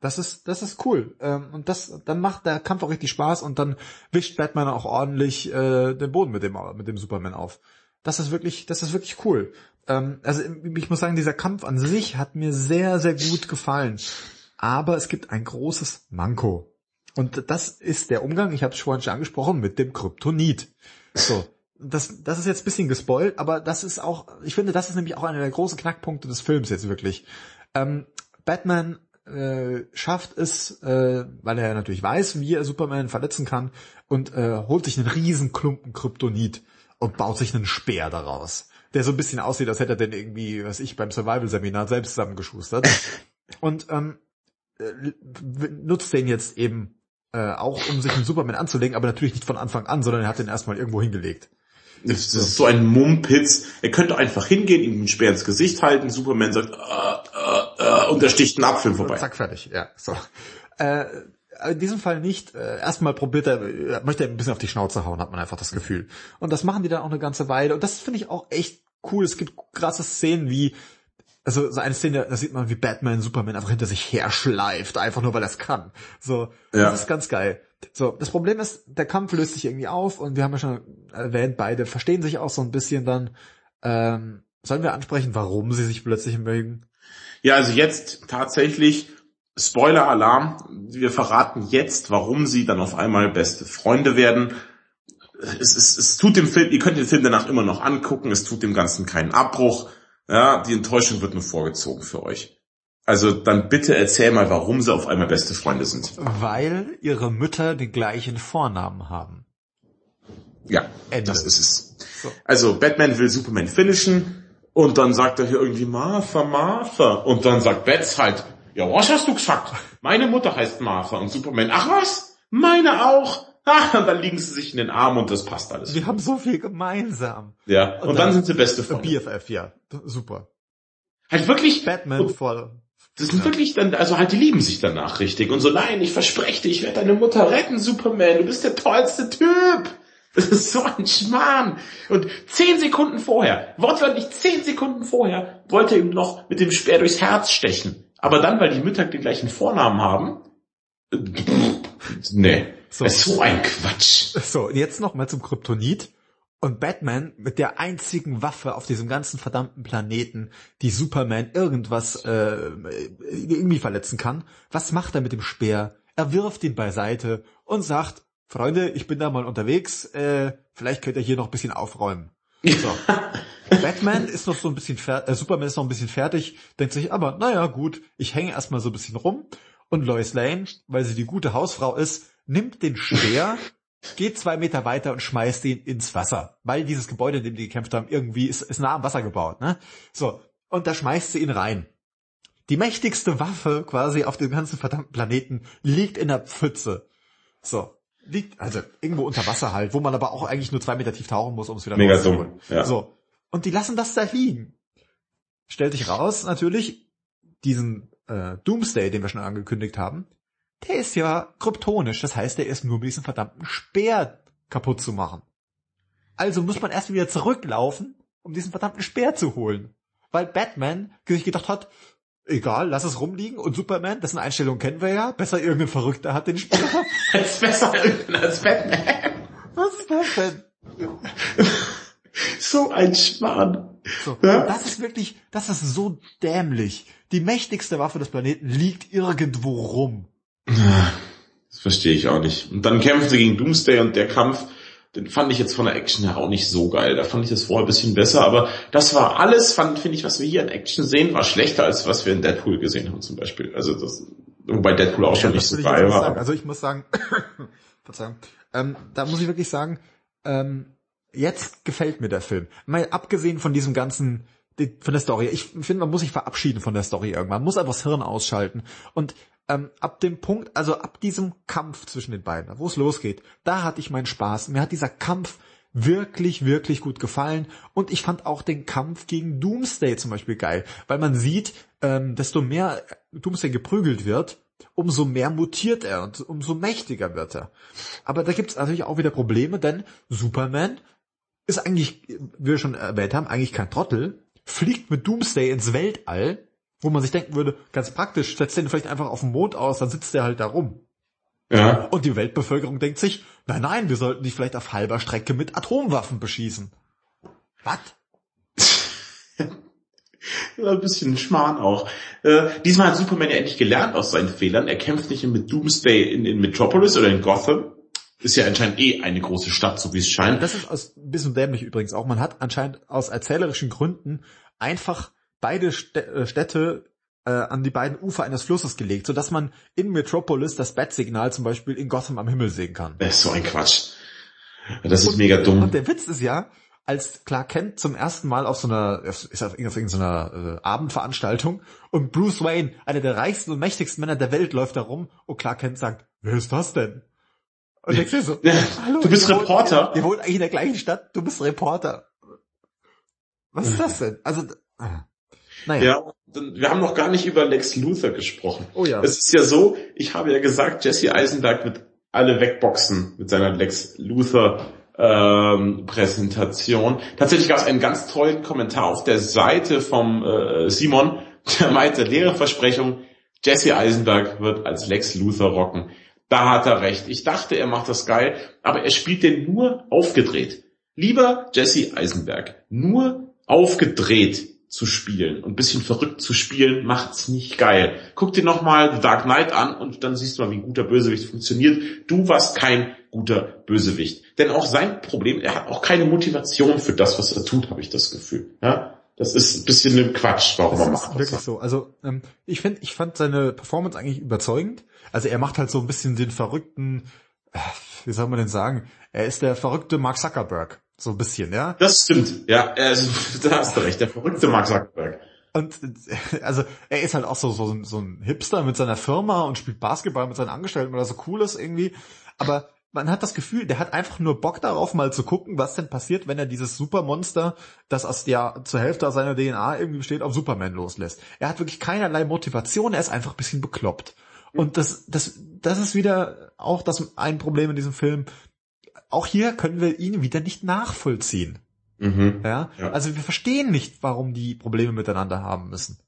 Das ist, das ist cool. Ähm, und das, dann macht der Kampf auch richtig Spaß und dann wischt Batman auch ordentlich äh, den Boden mit dem, mit dem Superman auf. Das ist wirklich, das ist wirklich cool. Ähm, also ich muss sagen, dieser Kampf an sich hat mir sehr, sehr gut gefallen. Aber es gibt ein großes Manko. Und das ist der Umgang, ich habe es vorhin schon angesprochen, mit dem Kryptonit. So, das, das ist jetzt ein bisschen gespoilt, aber das ist auch, ich finde, das ist nämlich auch einer der großen Knackpunkte des Films jetzt wirklich. Ähm, Batman äh, schafft es, äh, weil er natürlich weiß, wie er Superman verletzen kann, und äh, holt sich einen riesen Klumpen Kryptonit und baut sich einen Speer daraus, der so ein bisschen aussieht, als hätte er den irgendwie, was ich beim Survival-Seminar selbst zusammengeschustert. *laughs* Und ähm, äh, nutzt den jetzt eben äh, auch um sich einen Superman anzulegen, aber natürlich nicht von Anfang an, sondern er hat den erstmal irgendwo hingelegt. Das, das ist so ein Mumpitz. Er könnte einfach hingehen, ihm einen Speer ins Gesicht halten, Superman sagt, äh, äh, äh, und er sticht einen Apfel vorbei. Zack, fertig, ja. So. Äh, in diesem Fall nicht. Äh, erstmal probiert er, möchte er ein bisschen auf die Schnauze hauen, hat man einfach das Gefühl. Und das machen die dann auch eine ganze Weile. Und das finde ich auch echt cool. Es gibt krasse Szenen wie also so eine Szene, da sieht man, wie Batman Superman einfach hinter sich herschleift, einfach nur weil er es kann. So, ja. das ist ganz geil. So, das Problem ist, der Kampf löst sich irgendwie auf und wir haben ja schon erwähnt, beide verstehen sich auch so ein bisschen dann. Ähm, sollen wir ansprechen, warum sie sich plötzlich mögen? Ja, also jetzt tatsächlich Spoiler-Alarm. Wir verraten jetzt, warum sie dann auf einmal beste Freunde werden. Es, es, es tut dem Film, ihr könnt den Film danach immer noch angucken, es tut dem Ganzen keinen Abbruch ja, die Enttäuschung wird nur vorgezogen für euch. Also dann bitte erzähl mal, warum sie auf einmal beste Freunde sind. Weil ihre Mütter den gleichen Vornamen haben. Ja, Ende. das ist es. So. Also Batman will Superman finishen und dann sagt er hier irgendwie Martha, Martha. Und dann sagt Bats halt, ja, was hast du gesagt? Meine Mutter heißt Martha und Superman, ach was? Meine auch. Ah, und dann liegen sie sich in den Armen und das passt alles. Wir haben so viel gemeinsam. Ja, und, und dann, dann, sind sie beste Freunde. BFF, ja. Super. Halt wirklich. Batman voll. Das sind wirklich dann, also halt, die lieben sich danach richtig. Und so, nein, ich verspreche dir, ich werde deine Mutter retten, Superman. Du bist der tollste Typ. Das ist so ein Schmarrn. Und zehn Sekunden vorher, wortwörtlich zehn Sekunden vorher, wollte er ihm noch mit dem Speer durchs Herz stechen. Aber dann, weil die Mütter den gleichen Vornamen haben, nee. So. Das ist so ein Quatsch. So, jetzt noch mal zum Kryptonit. Und Batman mit der einzigen Waffe auf diesem ganzen verdammten Planeten, die Superman irgendwas äh, irgendwie verletzen kann. Was macht er mit dem Speer? Er wirft ihn beiseite und sagt, Freunde, ich bin da mal unterwegs, äh, vielleicht könnt ihr hier noch ein bisschen aufräumen. So. *laughs* Batman ist noch so ein bisschen fertig, äh, Superman ist noch ein bisschen fertig, denkt sich aber, naja, gut, ich hänge erstmal so ein bisschen rum. Und Lois Lane, weil sie die gute Hausfrau ist, nimmt den Speer, geht zwei Meter weiter und schmeißt ihn ins Wasser. Weil dieses Gebäude, in dem die gekämpft haben, irgendwie ist, ist nah am Wasser gebaut. Ne? So, und da schmeißt sie ihn rein. Die mächtigste Waffe quasi auf dem ganzen verdammten Planeten liegt in der Pfütze. So. liegt, also irgendwo unter Wasser halt, wo man aber auch eigentlich nur zwei Meter tief tauchen muss, um es wieder Mega rauszuholen. dumm, ja. So. Und die lassen das da liegen. Stellt sich raus, natürlich, diesen äh, Doomsday, den wir schon angekündigt haben, der ist ja kryptonisch. Das heißt, der ist nur mit diesem verdammten Speer kaputt zu machen. Also muss man erst wieder zurücklaufen, um diesen verdammten Speer zu holen. Weil Batman sich gedacht hat, egal, lass es rumliegen. Und Superman, dessen Einstellung kennen wir ja, besser irgendein Verrückter hat den Speer. *laughs* Als besser als Batman. Was ist das denn? So ein Schmarrn. So. Ja. Das ist wirklich, das ist so dämlich. Die mächtigste Waffe des Planeten liegt irgendwo rum. Das verstehe ich auch nicht. Und dann kämpfen sie gegen Doomsday und der Kampf, den fand ich jetzt von der Action her auch nicht so geil. Da fand ich das vorher ein bisschen besser, aber das war alles, fand, finde ich, was wir hier in Action sehen, war schlechter als was wir in Deadpool gesehen haben zum Beispiel. Also das, wobei Deadpool auch schon Ja, nicht das so geil nicht war. sagen. Also ich muss sagen, *coughs* Verzeihung, ähm, da muss ich wirklich sagen, ähm, jetzt gefällt mir der Film. Mal abgesehen von diesem ganzen, von der Story. Ich finde, man muss sich verabschieden von der Story irgendwann. Man muss einfach das Hirn ausschalten. Und ähm, ab dem Punkt, also ab diesem Kampf zwischen den beiden, wo es losgeht, da hatte ich meinen Spaß. Mir hat dieser Kampf wirklich, wirklich gut gefallen. Und ich fand auch den Kampf gegen Doomsday zum Beispiel geil, weil man sieht, ähm, desto mehr Doomsday geprügelt wird, umso mehr mutiert er und umso mächtiger wird er. Aber da gibt es natürlich auch wieder Probleme, denn Superman ist eigentlich, wie wir schon erwähnt haben, eigentlich kein Trottel, fliegt mit Doomsday ins Weltall, wo man sich denken würde, ganz praktisch, setzt den vielleicht einfach auf den Mond aus, dann sitzt der halt da rum. Ja. Und die Weltbevölkerung denkt sich, nein, nein, wir sollten dich vielleicht auf halber Strecke mit Atomwaffen beschießen. Was? *laughs* Ein bisschen Schmarrn auch. Äh, diesmal hat Superman ja endlich gelernt aus seinen Fehlern. Er kämpft nicht mit Doomsday in, in Metropolis oder in Gotham. Ist ja anscheinend eh eine große Stadt, so wie es scheint. Das ist aus, ein bisschen dämlich übrigens auch. Man hat anscheinend aus erzählerischen Gründen einfach beide äh, Städte äh, an die beiden Ufer eines Flusses gelegt, sodass man in Metropolis das Bat-Signal zum Beispiel in Gotham am Himmel sehen kann. Das ist so ein Quatsch. Das ist mega dumm. Und der Witz ist ja, als Clark Kent zum ersten Mal auf so einer, ist auf irgendeiner äh, Abendveranstaltung und Bruce Wayne, einer der reichsten und mächtigsten Männer der Welt, läuft da rum und Clark Kent sagt, wer ist das denn? Und denkst dir so, *laughs* hallo, du bist Reporter. Wir wohnen eigentlich in der gleichen Stadt, du bist Reporter. Was ist das denn? Also, ah. Naja. Ja, dann- wir haben noch gar nicht über Lex Luthor gesprochen. Oh ja. Es ist ja so, ich habe ja gesagt, Jesse Eisenberg wird alle wegboxen mit seiner Lex Luthor ähm, Präsentation. Tatsächlich gab es einen ganz tollen Kommentar auf der Seite vom äh, Simon, der meinte, leere Versprechung, Jesse Eisenberg wird als Lex Luthor rocken. Da hat er recht. Ich dachte, er macht das geil, aber er spielt den nur aufgedreht. Lieber Jesse Eisenberg, nur aufgedreht zu spielen und ein bisschen verrückt zu spielen, macht's nicht geil. Guck dir nochmal The Dark Knight an und dann siehst du mal, wie ein guter Bösewicht funktioniert. Du warst kein guter Bösewicht. Denn auch sein Problem, er hat auch keine Motivation für das, was er tut, habe ich das Gefühl. Ja? Das ist ein bisschen ein Quatsch, warum er Das macht ist was wirklich er- so. Also ähm, ich finde, ich fand seine Performance eigentlich überzeugend. Also er macht halt so ein bisschen den verrückten, äh, wie soll man denn sagen? Er ist der verrückte Mark Zuckerberg, so ein bisschen, ja. Das stimmt, ja, also, *laughs* da hast du recht, der verrückte Mark Zuckerberg. Und also er ist halt auch so so, ein- so ein Hipster mit seiner Firma und spielt Basketball mit seinen Angestellten, weil er so cool ist irgendwie. Aber man hat das Gefühl, der hat einfach nur Bock darauf, mal zu gucken, was denn passiert, wenn er dieses Supermonster, das aus ja zur Hälfte aus seiner DNA irgendwie besteht, auf Superman loslässt. Er hat wirklich keinerlei Motivation, er ist einfach ein bisschen bekloppt. Und das, das, das ist wieder auch das ein Problem in diesem Film. Auch hier können wir ihn wieder nicht nachvollziehen. Mhm. Ja? Ja. Also wir verstehen nicht, warum die Probleme miteinander haben müssen.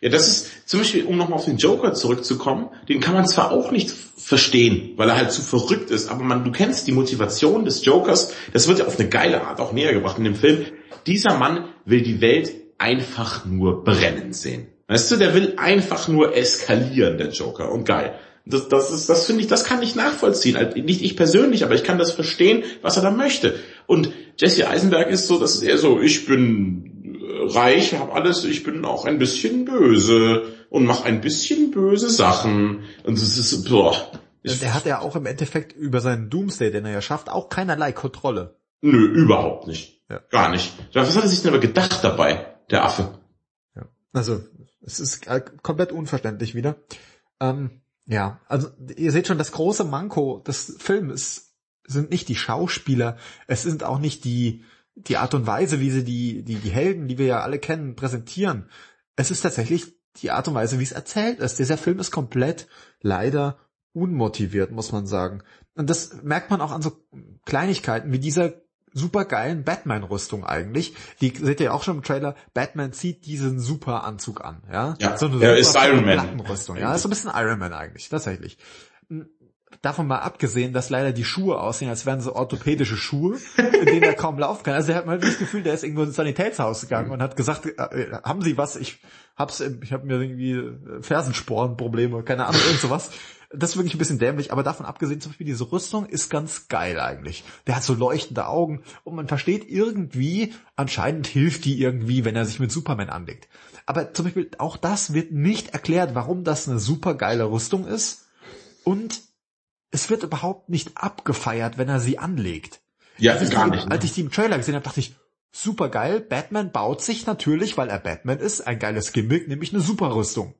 Ja, das ist zum Beispiel, um nochmal auf den Joker zurückzukommen, den kann man zwar auch nicht verstehen, weil er halt zu verrückt ist, aber man, du kennst die Motivation des Jokers, das wird ja auf eine geile Art auch näher gebracht in dem Film. Dieser Mann will die Welt einfach nur brennen sehen. Weißt du, der will einfach nur eskalieren, der Joker, und geil. Das, das ist, das finde ich, das kann ich nachvollziehen. Also nicht ich persönlich, aber ich kann das verstehen, was er da möchte. Und Jesse Eisenberg ist so, das ist eher so, ich bin äh, reich, habe alles, ich bin auch ein bisschen böse und mache ein bisschen böse Sachen. Und es ist, boah. Ich, Der hat ja auch im Endeffekt über seinen Doomsday, den er ja schafft, auch keinerlei Kontrolle. nö, überhaupt nicht. Ja. Gar nicht. Was hat er sich denn aber gedacht dabei, der Affe? Also, es ist äh, komplett unverständlich wieder. Ähm, Ja, also ihr seht schon, das große Manko des Films sind nicht die Schauspieler, es sind auch nicht die, die Art und Weise, wie sie die, die, die Helden, die wir ja alle kennen, präsentieren. Es ist tatsächlich die Art und Weise, wie es erzählt ist. Dieser Film ist komplett leider unmotiviert, muss man sagen. Und das merkt man auch an so Kleinigkeiten wie dieser supergeilen Batman-Rüstung eigentlich. Die seht ihr auch schon im Trailer. Batman zieht diesen super Anzug an, ja. Ja, so er ist Iron Man. Rüstung, ja. Ist so ein bisschen Iron Man eigentlich, tatsächlich. Davon mal abgesehen, dass leider die Schuhe aussehen, als wären so orthopädische Schuhe, in denen er kaum laufen kann. Also er hat mal das Gefühl, der ist irgendwo ins Sanitätshaus gegangen und hat gesagt, äh, haben Sie was? Ich hab's, ich habe mir irgendwie Fersensporenprobleme, keine Ahnung, irgend sowas das ist wirklich ein bisschen dämlich, aber davon abgesehen, zum Beispiel diese Rüstung ist ganz geil eigentlich. Der hat so leuchtende Augen und man versteht irgendwie, anscheinend hilft die irgendwie, wenn er sich mit Superman anlegt. Aber zum Beispiel auch das wird nicht erklärt, warum das eine super geile Rüstung ist und es wird überhaupt nicht abgefeiert, wenn er sie anlegt. Ja, als gar nicht. Ne? Als ich die im Trailer gesehen habe, dachte ich, super geil, Batman baut sich natürlich, weil er Batman ist, ein geiles Gimmick, nämlich eine Superrüstung.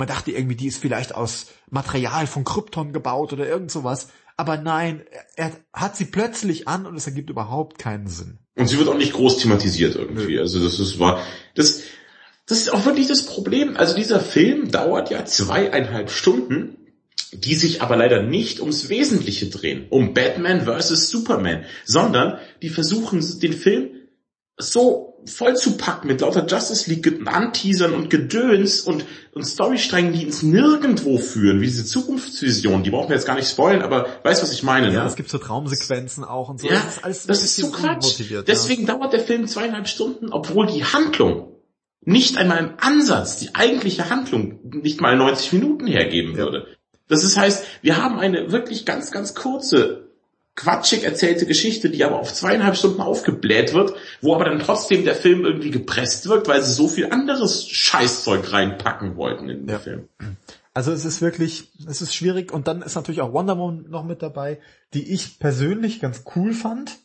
Man dachte irgendwie, die ist vielleicht aus Material von Krypton gebaut oder irgend sowas. Aber nein, er hat sie plötzlich an und es ergibt überhaupt keinen Sinn. Und sie wird auch nicht groß thematisiert irgendwie. Also das ist war das das ist auch wirklich das Problem. Also dieser Film dauert ja zweieinhalb Stunden, die sich aber leider nicht ums Wesentliche drehen, um Batman versus Superman, sondern die versuchen den Film so voll zu packen mit lauter Justice League Anteasern und Gedöns und, und Storysträngen, die ins Nirgendwo führen, wie diese Zukunftsvision, die brauchen wir jetzt gar nicht spoilen, aber weißt was ich meine, Ja, ne? es gibt so Traumsequenzen auch und so. Ja, das ist, alles das ist so Quatsch. Deswegen dauert der Film zweieinhalb Stunden, obwohl die Handlung nicht einmal im Ansatz, die eigentliche Handlung, nicht mal 90 Minuten hergeben Ja. würde. Das ist, heißt, wir haben eine wirklich ganz, ganz kurze, quatschig erzählte Geschichte, die aber auf zweieinhalb Stunden aufgebläht wird, wo aber dann trotzdem der Film irgendwie gepresst wirkt, weil sie so viel anderes Scheißzeug reinpacken wollten in den Ja. Film. Also es ist wirklich, es ist schwierig und dann ist natürlich auch Wonder Woman noch mit dabei, die ich persönlich ganz cool fand.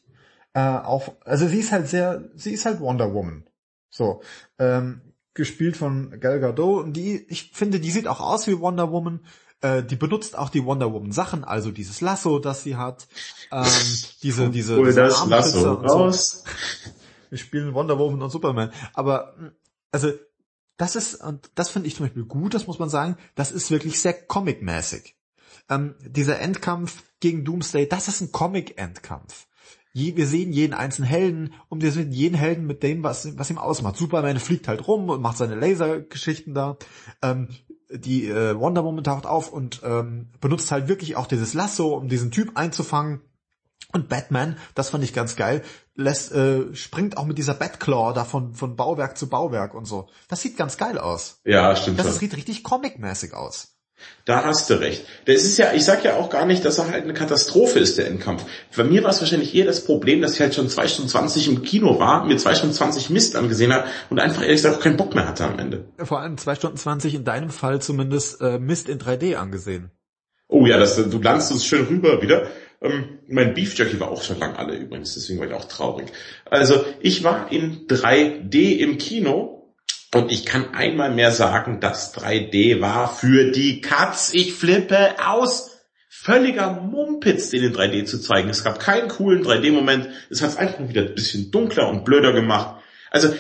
Äh, auch, also sie ist halt sehr, sie ist halt Wonder Woman. So, ähm, gespielt von Gal Gadot und die, ich finde, die sieht auch aus wie Wonder Woman. Äh, die benutzt auch die Wonder Woman Sachen, also dieses Lasso, das sie hat, ähm, *laughs* diese, diese, Hol diese das Lasso und so. raus. *laughs* Wir spielen Wonder Woman und Superman. Aber mh, also das ist, und das finde ich zum Beispiel gut, das muss man sagen, das ist wirklich sehr comic-mäßig. Ähm, dieser Endkampf gegen Doomsday, das ist ein Comic-Endkampf. Je, wir sehen jeden einzelnen Helden und wir sehen jeden Helden mit dem, was, was ihm ausmacht. Superman fliegt halt rum und macht seine Lasergeschichten da. Ähm, die äh, Wonder Woman taucht auf und ähm, benutzt halt wirklich auch dieses Lasso, um diesen Typ einzufangen. Und Batman, das fand ich ganz geil, lässt, äh, springt auch mit dieser Batclaw da von, von Bauwerk zu Bauwerk und so. Das sieht ganz geil aus. Ja, stimmt Das schon. sieht richtig comic-mäßig aus. Da hast du recht. Das ist ja, ich sag ja auch gar nicht, dass er halt eine Katastrophe ist, der Endkampf. Bei mir war es wahrscheinlich eher das Problem, dass ich halt schon zwei Stunden 20 im Kino war, mir zwei Stunden 20 Mist angesehen habe und einfach ehrlich gesagt auch keinen Bock mehr hatte am Ende. Vor allem zwei Stunden 20 in deinem Fall zumindest äh, Mist in 3D angesehen. Oh ja, das, du landest uns schön rüber wieder. Ähm, mein Beef Jerky war auch schon lang alle übrigens, deswegen war ich auch traurig. Also ich war in 3D im Kino und ich kann einmal mehr sagen, das 3D war für die Katz. Ich flippe aus. Völliger Mumpitz, den in 3D zu zeigen. Es gab keinen coolen 3D-Moment. Es hat es einfach wieder ein bisschen dunkler und blöder gemacht. Also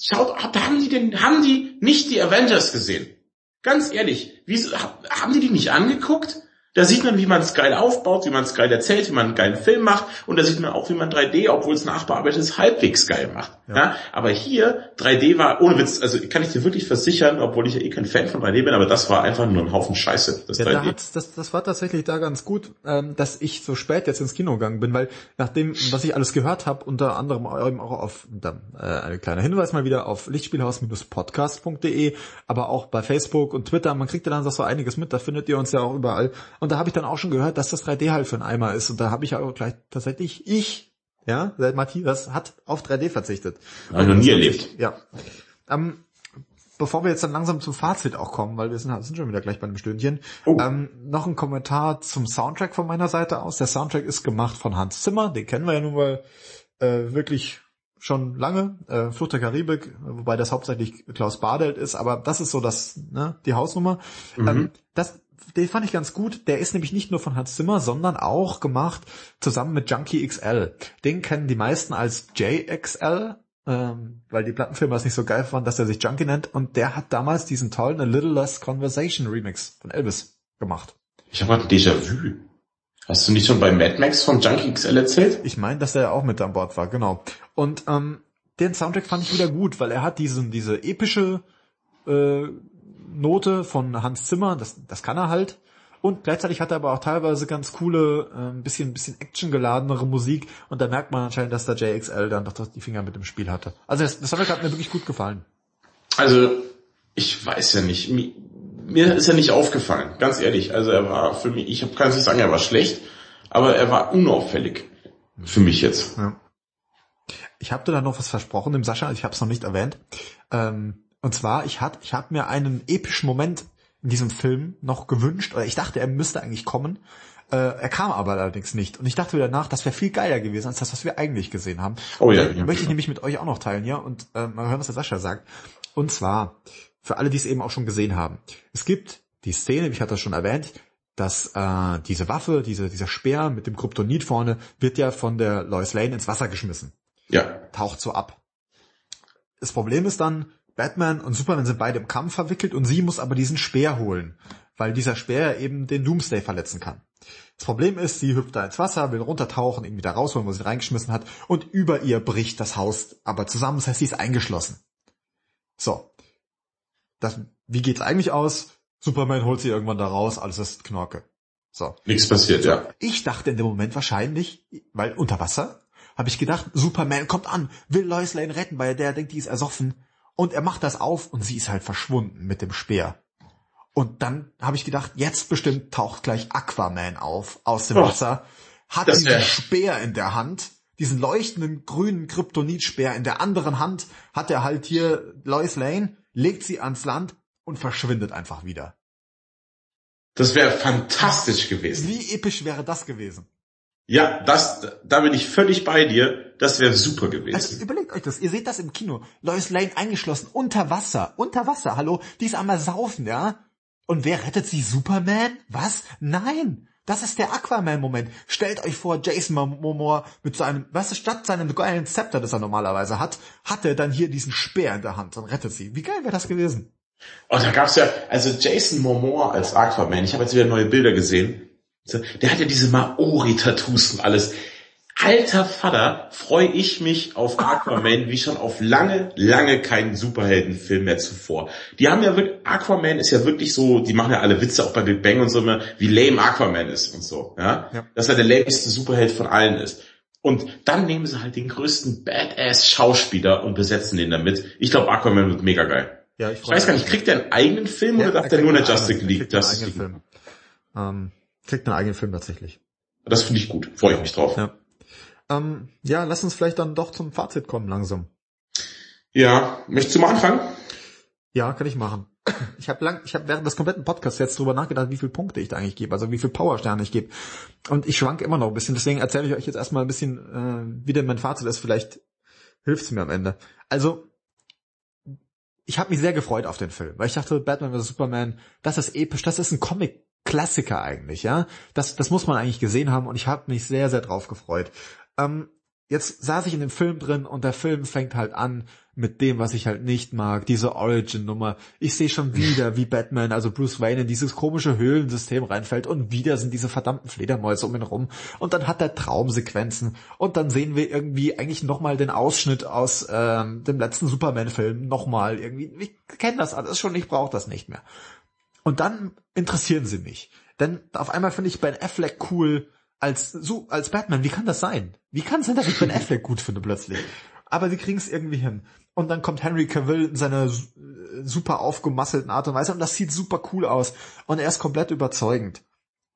schaut, haben die denn, haben die nicht die Avengers gesehen? Ganz ehrlich, wieso, hab- haben die die nicht angeguckt? Da sieht man, wie man es geil aufbaut, wie man es geil erzählt, wie man einen geilen Film macht. Und da sieht man auch, wie man 3D, obwohl es nachbearbeitet ist, halbwegs geil macht. Ja. Aber hier, 3D war, ohne Witz, also kann ich dir wirklich versichern, obwohl ich ja eh kein Fan von 3D bin, aber das war einfach nur ein Haufen Scheiße, das Ja, da 3D. hat's, das, das war tatsächlich da ganz gut, ähm, dass ich so spät jetzt ins Kino gegangen bin, weil nach dem, was ich alles gehört habe, unter anderem eben auch auf, dann, äh, ein kleiner Hinweis mal wieder auf lichtspielhaus-podcast.de, aber auch bei Facebook und Twitter, man kriegt ja dann so einiges mit, da findet ihr uns ja auch überall. Und da habe ich dann auch schon gehört, dass das 3D halt für einen Eimer ist. Und da habe ich ja auch gleich tatsächlich, ich, ja, seit Matthias hat auf 3D verzichtet. Hab ich noch nie erlebt. Ja. Ähm, bevor wir jetzt dann langsam zum Fazit auch kommen, weil wir sind, sind schon wieder gleich bei einem Stündchen, Oh. ähm, noch ein Kommentar zum Soundtrack von meiner Seite aus. Der Soundtrack ist gemacht von Hans Zimmer, den kennen wir ja nun mal äh, wirklich schon lange, äh, Flucht der Karibik, wobei das hauptsächlich Klaus Badelt ist, aber das ist so das, ne, die Hausnummer. Mhm. Ähm, das, den fand ich ganz gut. Der ist nämlich nicht nur von Hans Zimmer, sondern auch gemacht zusammen mit Junkie XL. Den kennen die meisten als JXL, ähm, weil die Plattenfirma es nicht so geil fand, dass er sich Junkie nennt. Und der hat damals diesen tollen A Little Less Conversation Remix von Elvis gemacht. Ich habe gerade Déjà-vu. Hast du nicht schon bei Mad Max von Junkie XL erzählt? Ich meine, dass er auch mit an Bord war, genau. Und ähm, den Soundtrack fand ich wieder gut, weil er hat diesen, diese epische äh, Note von Hans Zimmer, das, das kann er halt. Und gleichzeitig hat er aber auch teilweise ganz coole, äh, ein bisschen, bisschen actiongeladenere Musik. Und da merkt man anscheinend, dass der JXL dann doch die Finger mit dem Spiel hatte. Also das, das hat mir wirklich gut gefallen. Also, ich weiß ja nicht. Mir, mir ist er nicht aufgefallen, ganz ehrlich. Also er war für mich, ich kann nicht sagen, er war schlecht, aber er war unauffällig. Für mich jetzt. Ja. Ich habe dir da noch was versprochen, dem Sascha, ich habe es noch nicht erwähnt. Ähm, und zwar, ich hatte ich hab mir einen epischen Moment in diesem Film noch gewünscht, oder ich dachte, er müsste eigentlich kommen. Äh, er kam aber allerdings nicht. Und ich dachte wieder nach, das wäre viel geiler gewesen als das, was wir eigentlich gesehen haben. Oh ja. ja. Möchte ich nämlich mit euch auch noch teilen, ja, und äh, mal hören, was der Sascha sagt. Und zwar, für alle, die es eben auch schon gesehen haben. Es gibt die Szene, ich hatte das schon erwähnt, dass äh, diese Waffe, diese, dieser Speer mit dem Kryptonit vorne, wird ja von der Lois Lane ins Wasser geschmissen. Ja. Taucht so ab. Das Problem ist dann, Batman und Superman sind beide im Kampf verwickelt und sie muss aber diesen Speer holen, weil dieser Speer eben den Doomsday verletzen kann. Das Problem ist, sie hüpft da ins Wasser, will runtertauchen, ihn wieder rausholen, wo sie reingeschmissen hat und über ihr bricht das Haus aber zusammen, das heißt, sie ist eingeschlossen. So. Das, wie geht's eigentlich aus? Superman holt sie irgendwann da raus, alles ist Knorke. So. Nichts passiert, so. ja. Ich dachte in dem Moment wahrscheinlich, weil unter Wasser, habe ich gedacht, Superman kommt an, will Lois Lane retten, weil der denkt, die ist ersoffen. Und er macht das auf und sie ist halt verschwunden mit dem Speer. Und dann habe ich gedacht, jetzt bestimmt taucht gleich Aquaman auf aus dem Wasser, hat diesen Speer in der Hand, diesen leuchtenden grünen Kryptonitspeer in der anderen Hand, hat er halt hier Lois Lane, legt sie ans Land und verschwindet einfach wieder. Das wäre fantastisch gewesen. Wie episch wäre das gewesen? Ja, das, da bin ich völlig bei dir. Das wäre super gewesen. Also überlegt euch das. Ihr seht das im Kino. Lois Lane eingeschlossen, unter Wasser, unter Wasser. Hallo, die ist einmal saufen, ja? Und wer rettet sie? Superman? Was? Nein! Das ist der Aquaman-Moment. Stellt euch vor, Jason Momoa mit seinem, was ist, statt seinem geilen Zepter, das er normalerweise hat, hat er dann hier diesen Speer in der Hand und rettet sie. Wie geil wäre das gewesen? Und da gab's ja, also Jason Momoa als Aquaman, ich habe jetzt wieder neue Bilder gesehen. Der hat ja diese Maori-Tattoos und alles. Alter Vater, freue ich mich auf Aquaman wie schon auf lange, lange keinen Superheldenfilm mehr zuvor. Die haben ja wirklich, Aquaman ist ja wirklich so, die machen ja alle Witze auch bei Big Bang und so immer, wie lame Aquaman ist und so, ja. ja. Dass er der lameste Superheld von allen ist. Und dann nehmen sie halt den größten Badass-Schauspieler und besetzen den damit. Ich glaube, Aquaman wird mega geil. Ja, ich, ich weiß gar nicht, kriegt der einen eigenen Film ja, oder darf der nur eine Justice League? Justice League? Film. Ähm, kriegt einen eigenen Film tatsächlich. Das finde ich gut. Freue ich mich drauf. Ja. Ähm, ja, lass uns vielleicht dann doch zum Fazit kommen langsam. Ja, möchtest du mal anfangen? Ja, kann ich machen. *clears throat* Ich habe lang, ich habe während des kompletten Podcasts jetzt drüber nachgedacht, wie viele Punkte ich da eigentlich gebe, also wie viel Powersterne ich gebe. Und ich schwank immer noch ein bisschen. Deswegen erzähle ich euch jetzt erstmal ein bisschen, äh, wie denn mein Fazit ist. Vielleicht hilft es mir am Ende. Also ich habe mich sehr gefreut auf den Film, weil ich dachte, Batman vs. Superman, das ist episch, das ist ein Comic-Klassiker eigentlich, ja. Das, das muss man eigentlich gesehen haben und ich habe mich sehr, sehr drauf gefreut. Ähm, jetzt saß ich in dem Film drin und der Film fängt halt an mit dem, was ich halt nicht mag, diese Origin-Nummer. Ich sehe schon wieder, wie Batman, also Bruce Wayne, in dieses komische Höhlensystem reinfällt und wieder sind diese verdammten Fledermäuse um ihn rum und dann hat er Traumsequenzen und dann sehen wir irgendwie eigentlich nochmal den Ausschnitt aus ähm, dem letzten Superman-Film nochmal irgendwie. Ich kenne das alles schon, ich brauche das nicht mehr. Und dann interessieren sie mich. Denn auf einmal finde ich Ben Affleck cool, als so als Batman, wie kann das sein? Wie kann es sein, dass ich Ben Affleck gut finde plötzlich? Aber sie kriegen es irgendwie hin. Und dann kommt Henry Cavill in seiner super aufgemasselten Art und Weise und das sieht super cool aus. Und er ist komplett überzeugend.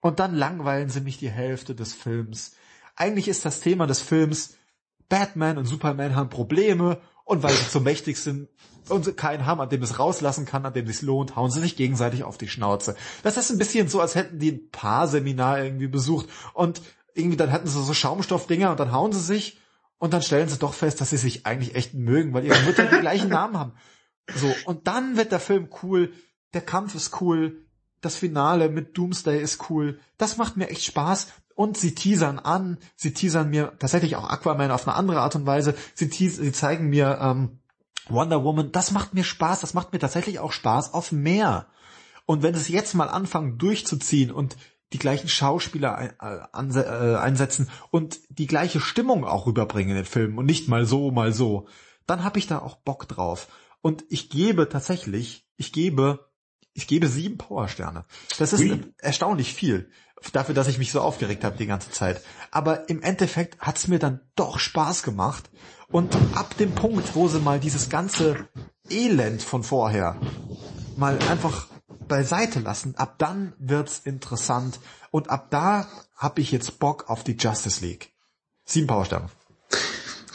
Und dann langweilen sie mich die Hälfte des Films. Eigentlich ist das Thema des Films, Batman und Superman haben Probleme und weil sie zu mächtig sind und keinen haben, an dem es rauslassen kann, an dem es lohnt, hauen sie sich gegenseitig auf die Schnauze. Das ist ein bisschen so, als hätten die ein Paar-Seminar irgendwie besucht und irgendwie dann hätten sie so Schaumstoffdinger und dann hauen sie sich und dann stellen sie doch fest, dass sie sich eigentlich echt mögen, weil ihre Mütter die gleichen Namen haben. So, und dann wird der Film cool, der Kampf ist cool, das Finale mit Doomsday ist cool. Das macht mir echt Spaß. Und sie teasern an, sie teasern mir tatsächlich auch Aquaman auf eine andere Art und Weise. Sie, teas sie zeigen mir ähm, Wonder Woman. Das macht mir Spaß. Das macht mir tatsächlich auch Spaß auf mehr. Und wenn es jetzt mal anfangen durchzuziehen und die gleichen Schauspieler ein, äh, äh, einsetzen und die gleiche Stimmung auch rüberbringen in den Filmen und nicht mal so, mal so, dann habe ich da auch Bock drauf. Und ich gebe tatsächlich, ich gebe, ich gebe sieben Powersterne. Das ist Ui. erstaunlich viel dafür, dass ich mich so aufgeregt habe die ganze Zeit. Aber im Endeffekt hat's mir dann doch Spaß gemacht. Und ab dem Punkt, wo sie mal dieses ganze Elend von vorher mal einfach beiseite lassen, ab dann wird's interessant. Und ab da habe ich jetzt Bock auf die Justice League. Sieben Powersterne.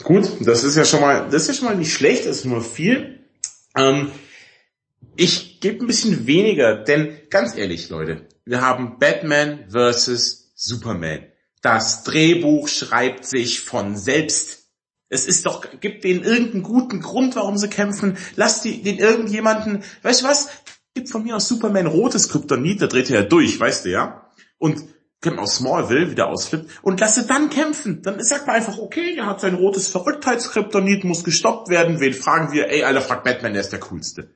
Gut, das ist ja schon mal, das ist ja schon mal nicht schlecht, das ist nur viel. Ähm, ich gebe ein bisschen weniger, denn ganz ehrlich, Leute, wir haben Batman versus Superman. Das Drehbuch schreibt sich von selbst. Es ist doch, gibt denen irgendeinen guten Grund, warum sie kämpfen. Lass die, den irgendjemanden, weißt du was? Gib von mir aus Superman rotes Kryptonit, da dreht er ja durch, weißt du ja? Und kommt aus Smallville, wieder ausflippt, und lasse dann kämpfen. Dann sagt man einfach, okay, er hat sein rotes Verrücktheitskryptonit, muss gestoppt werden. Wen fragen wir? Ey, Alter, fragt Batman, der ist der coolste.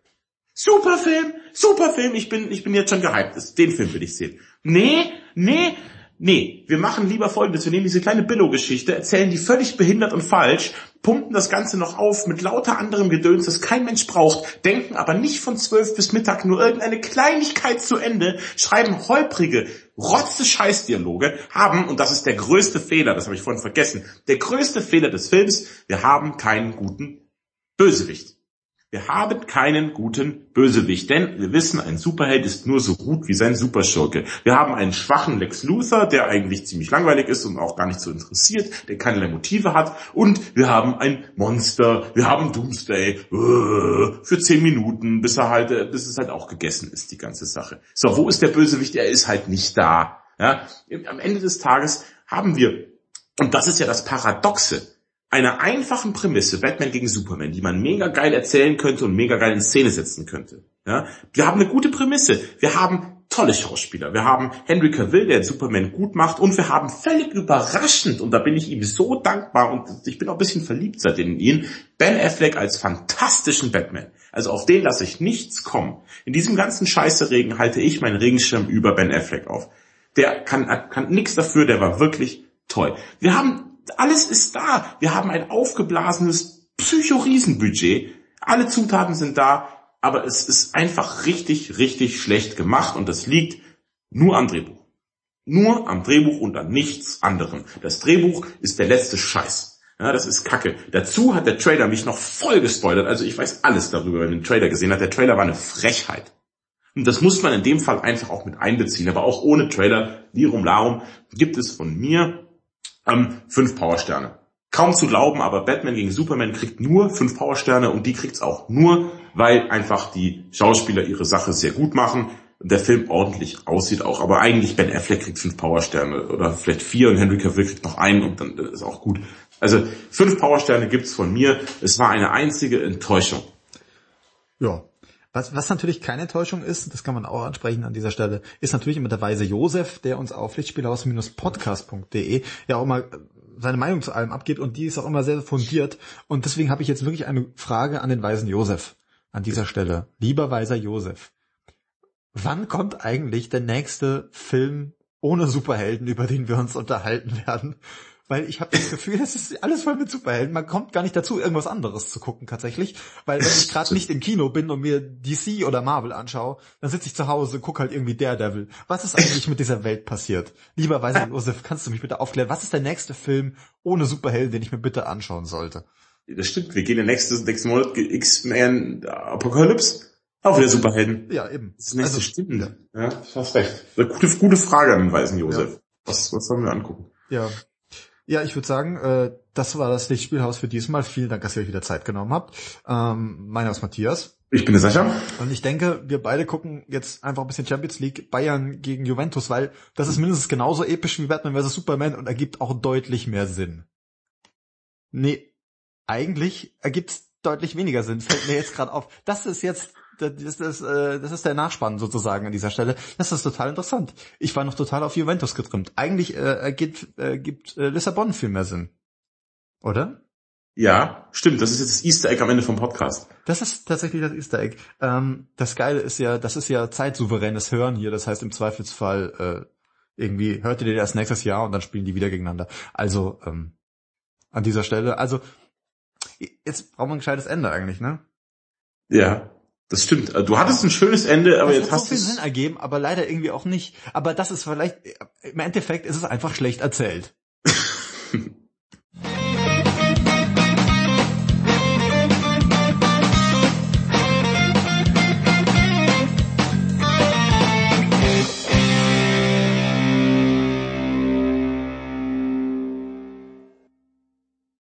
Super Film, super Film, ich bin, ich bin jetzt schon gehypt. Den Film will ich sehen. Nee, nee, nee, wir machen lieber folgendes. Wir nehmen diese kleine Billo-Geschichte, erzählen die völlig behindert und falsch, pumpen das Ganze noch auf mit lauter anderem Gedöns, das kein Mensch braucht, denken aber nicht von zwölf bis Mittag nur irgendeine Kleinigkeit zu Ende, schreiben holprige, rotze Scheißdialoge, haben, und das ist der größte Fehler, das habe ich vorhin vergessen, der größte Fehler des Films, wir haben keinen guten Bösewicht. Wir haben keinen guten Bösewicht, denn wir wissen, ein Superheld ist nur so gut wie sein Superschurke. Wir haben einen schwachen Lex Luthor, der eigentlich ziemlich langweilig ist und auch gar nicht so interessiert, der keinerlei Motive hat. Und wir haben ein Monster, wir haben Doomsday äh, für zehn Minuten, bis er halt, äh, bis es halt auch gegessen ist, die ganze Sache. So, wo ist der Bösewicht? Er ist halt nicht da. Ja? Am Ende des Tages haben wir, und das ist ja das Paradoxe, einer einfachen Prämisse, Batman gegen Superman, die man mega geil erzählen könnte und mega geil in Szene setzen könnte. Ja, wir haben eine gute Prämisse. Wir haben tolle Schauspieler. Wir haben Henry Cavill, der Superman gut macht und wir haben völlig überraschend, und da bin ich ihm so dankbar und ich bin auch ein bisschen verliebt seitdem in ihn, Ben Affleck als fantastischen Batman. Also auf den lasse ich nichts kommen. In diesem ganzen Scheiße-Regen halte ich meinen Regenschirm über Ben Affleck auf. Der kann, kann nichts dafür, der war wirklich toll. Wir haben alles ist da. Wir haben ein aufgeblasenes Psycho-Riesenbudget. Alle Zutaten sind da, aber es ist einfach richtig, richtig schlecht gemacht und das liegt nur am Drehbuch. Nur am Drehbuch und an nichts anderem. Das Drehbuch ist der letzte Scheiß. Ja, das ist Kacke. Dazu hat der Trailer mich noch voll gespoilert. Also ich weiß alles darüber, wenn den Trailer gesehen hat. Der Trailer war eine Frechheit. Und das muss man in dem Fall einfach auch mit einbeziehen. Aber auch ohne Trailer, Lirum Larum, gibt es von mir ähm, fünf Powersterne. Kaum zu glauben, aber Batman gegen Superman kriegt nur fünf Powersterne und die kriegt's auch nur, weil einfach die Schauspieler ihre Sache sehr gut machen der Film ordentlich aussieht auch, aber eigentlich Ben Affleck kriegt fünf Powersterne oder vielleicht vier und Henry Cavill kriegt noch einen und dann ist auch gut. Also fünf Powersterne gibt's von mir. Es war eine einzige Enttäuschung. Ja, was, was natürlich keine Enttäuschung ist, das kann man auch ansprechen an dieser Stelle, ist natürlich immer der weise Josef, der uns auf lichtspielhaus-podcast.de ja auch mal seine Meinung zu allem abgibt und die ist auch immer sehr fundiert. Und deswegen habe ich jetzt wirklich eine Frage an den weisen Josef an dieser Stelle. Lieber weiser Josef, wann kommt eigentlich der nächste Film ohne Superhelden, über den wir uns unterhalten werden? Weil ich habe das Gefühl, es ist alles voll mit Superhelden. Man kommt gar nicht dazu, irgendwas anderes zu gucken tatsächlich, weil wenn ich gerade nicht im Kino bin und mir DC oder Marvel anschaue, dann sitze ich zu Hause, guck halt irgendwie Daredevil. Was ist eigentlich mit dieser Welt passiert? Lieber Weiser Josef, kannst du mich bitte aufklären, was ist der nächste Film ohne Superhelden, den ich mir bitte anschauen sollte? Das stimmt, wir gehen der nächste, nächsten Monat X-Men Apocalypse. Auch wieder Superhelden. Ja, eben. Das nächste also, stimmt. Ja, ja hast recht. Gute, gute Frage an den Weißen Josef. Ja. Was, was sollen wir angucken? Ja, ja, ich würde sagen, äh, das war das Lichtspielhaus für diesmal. Vielen Dank, dass ihr euch wieder Zeit genommen habt. Ähm, mein Name ist Matthias. Ich bin der Sascha. Und ich denke, wir beide gucken jetzt einfach ein bisschen Champions League Bayern gegen Juventus, weil das ist mindestens genauso episch wie Batman vs. Superman und ergibt auch deutlich mehr Sinn. Nee, eigentlich ergibt es deutlich weniger Sinn, fällt mir jetzt gerade auf. Das ist jetzt das, das, äh, das ist der Nachspann sozusagen an dieser Stelle. Das ist total interessant. Ich war noch total auf Juventus getrimmt. Eigentlich äh, gibt, äh, gibt äh, Lissabon viel mehr Sinn. Oder? Ja, stimmt. Das ist jetzt das Easter Egg am Ende vom Podcast. Das ist tatsächlich das Easter Egg. Ähm, das Geile ist ja, das ist ja zeitsouveränes Hören hier. Das heißt im Zweifelsfall äh, irgendwie hört ihr dir das nächstes Jahr und dann spielen die wieder gegeneinander. Also ähm, an dieser Stelle, also jetzt brauchen wir ein gescheites Ende eigentlich, ne? Ja, das stimmt. Du hattest ein schönes Ende, aber das jetzt hat hast so viel Sinn ergeben, aber leider irgendwie auch nicht. Aber das ist vielleicht, im Endeffekt ist es einfach schlecht erzählt.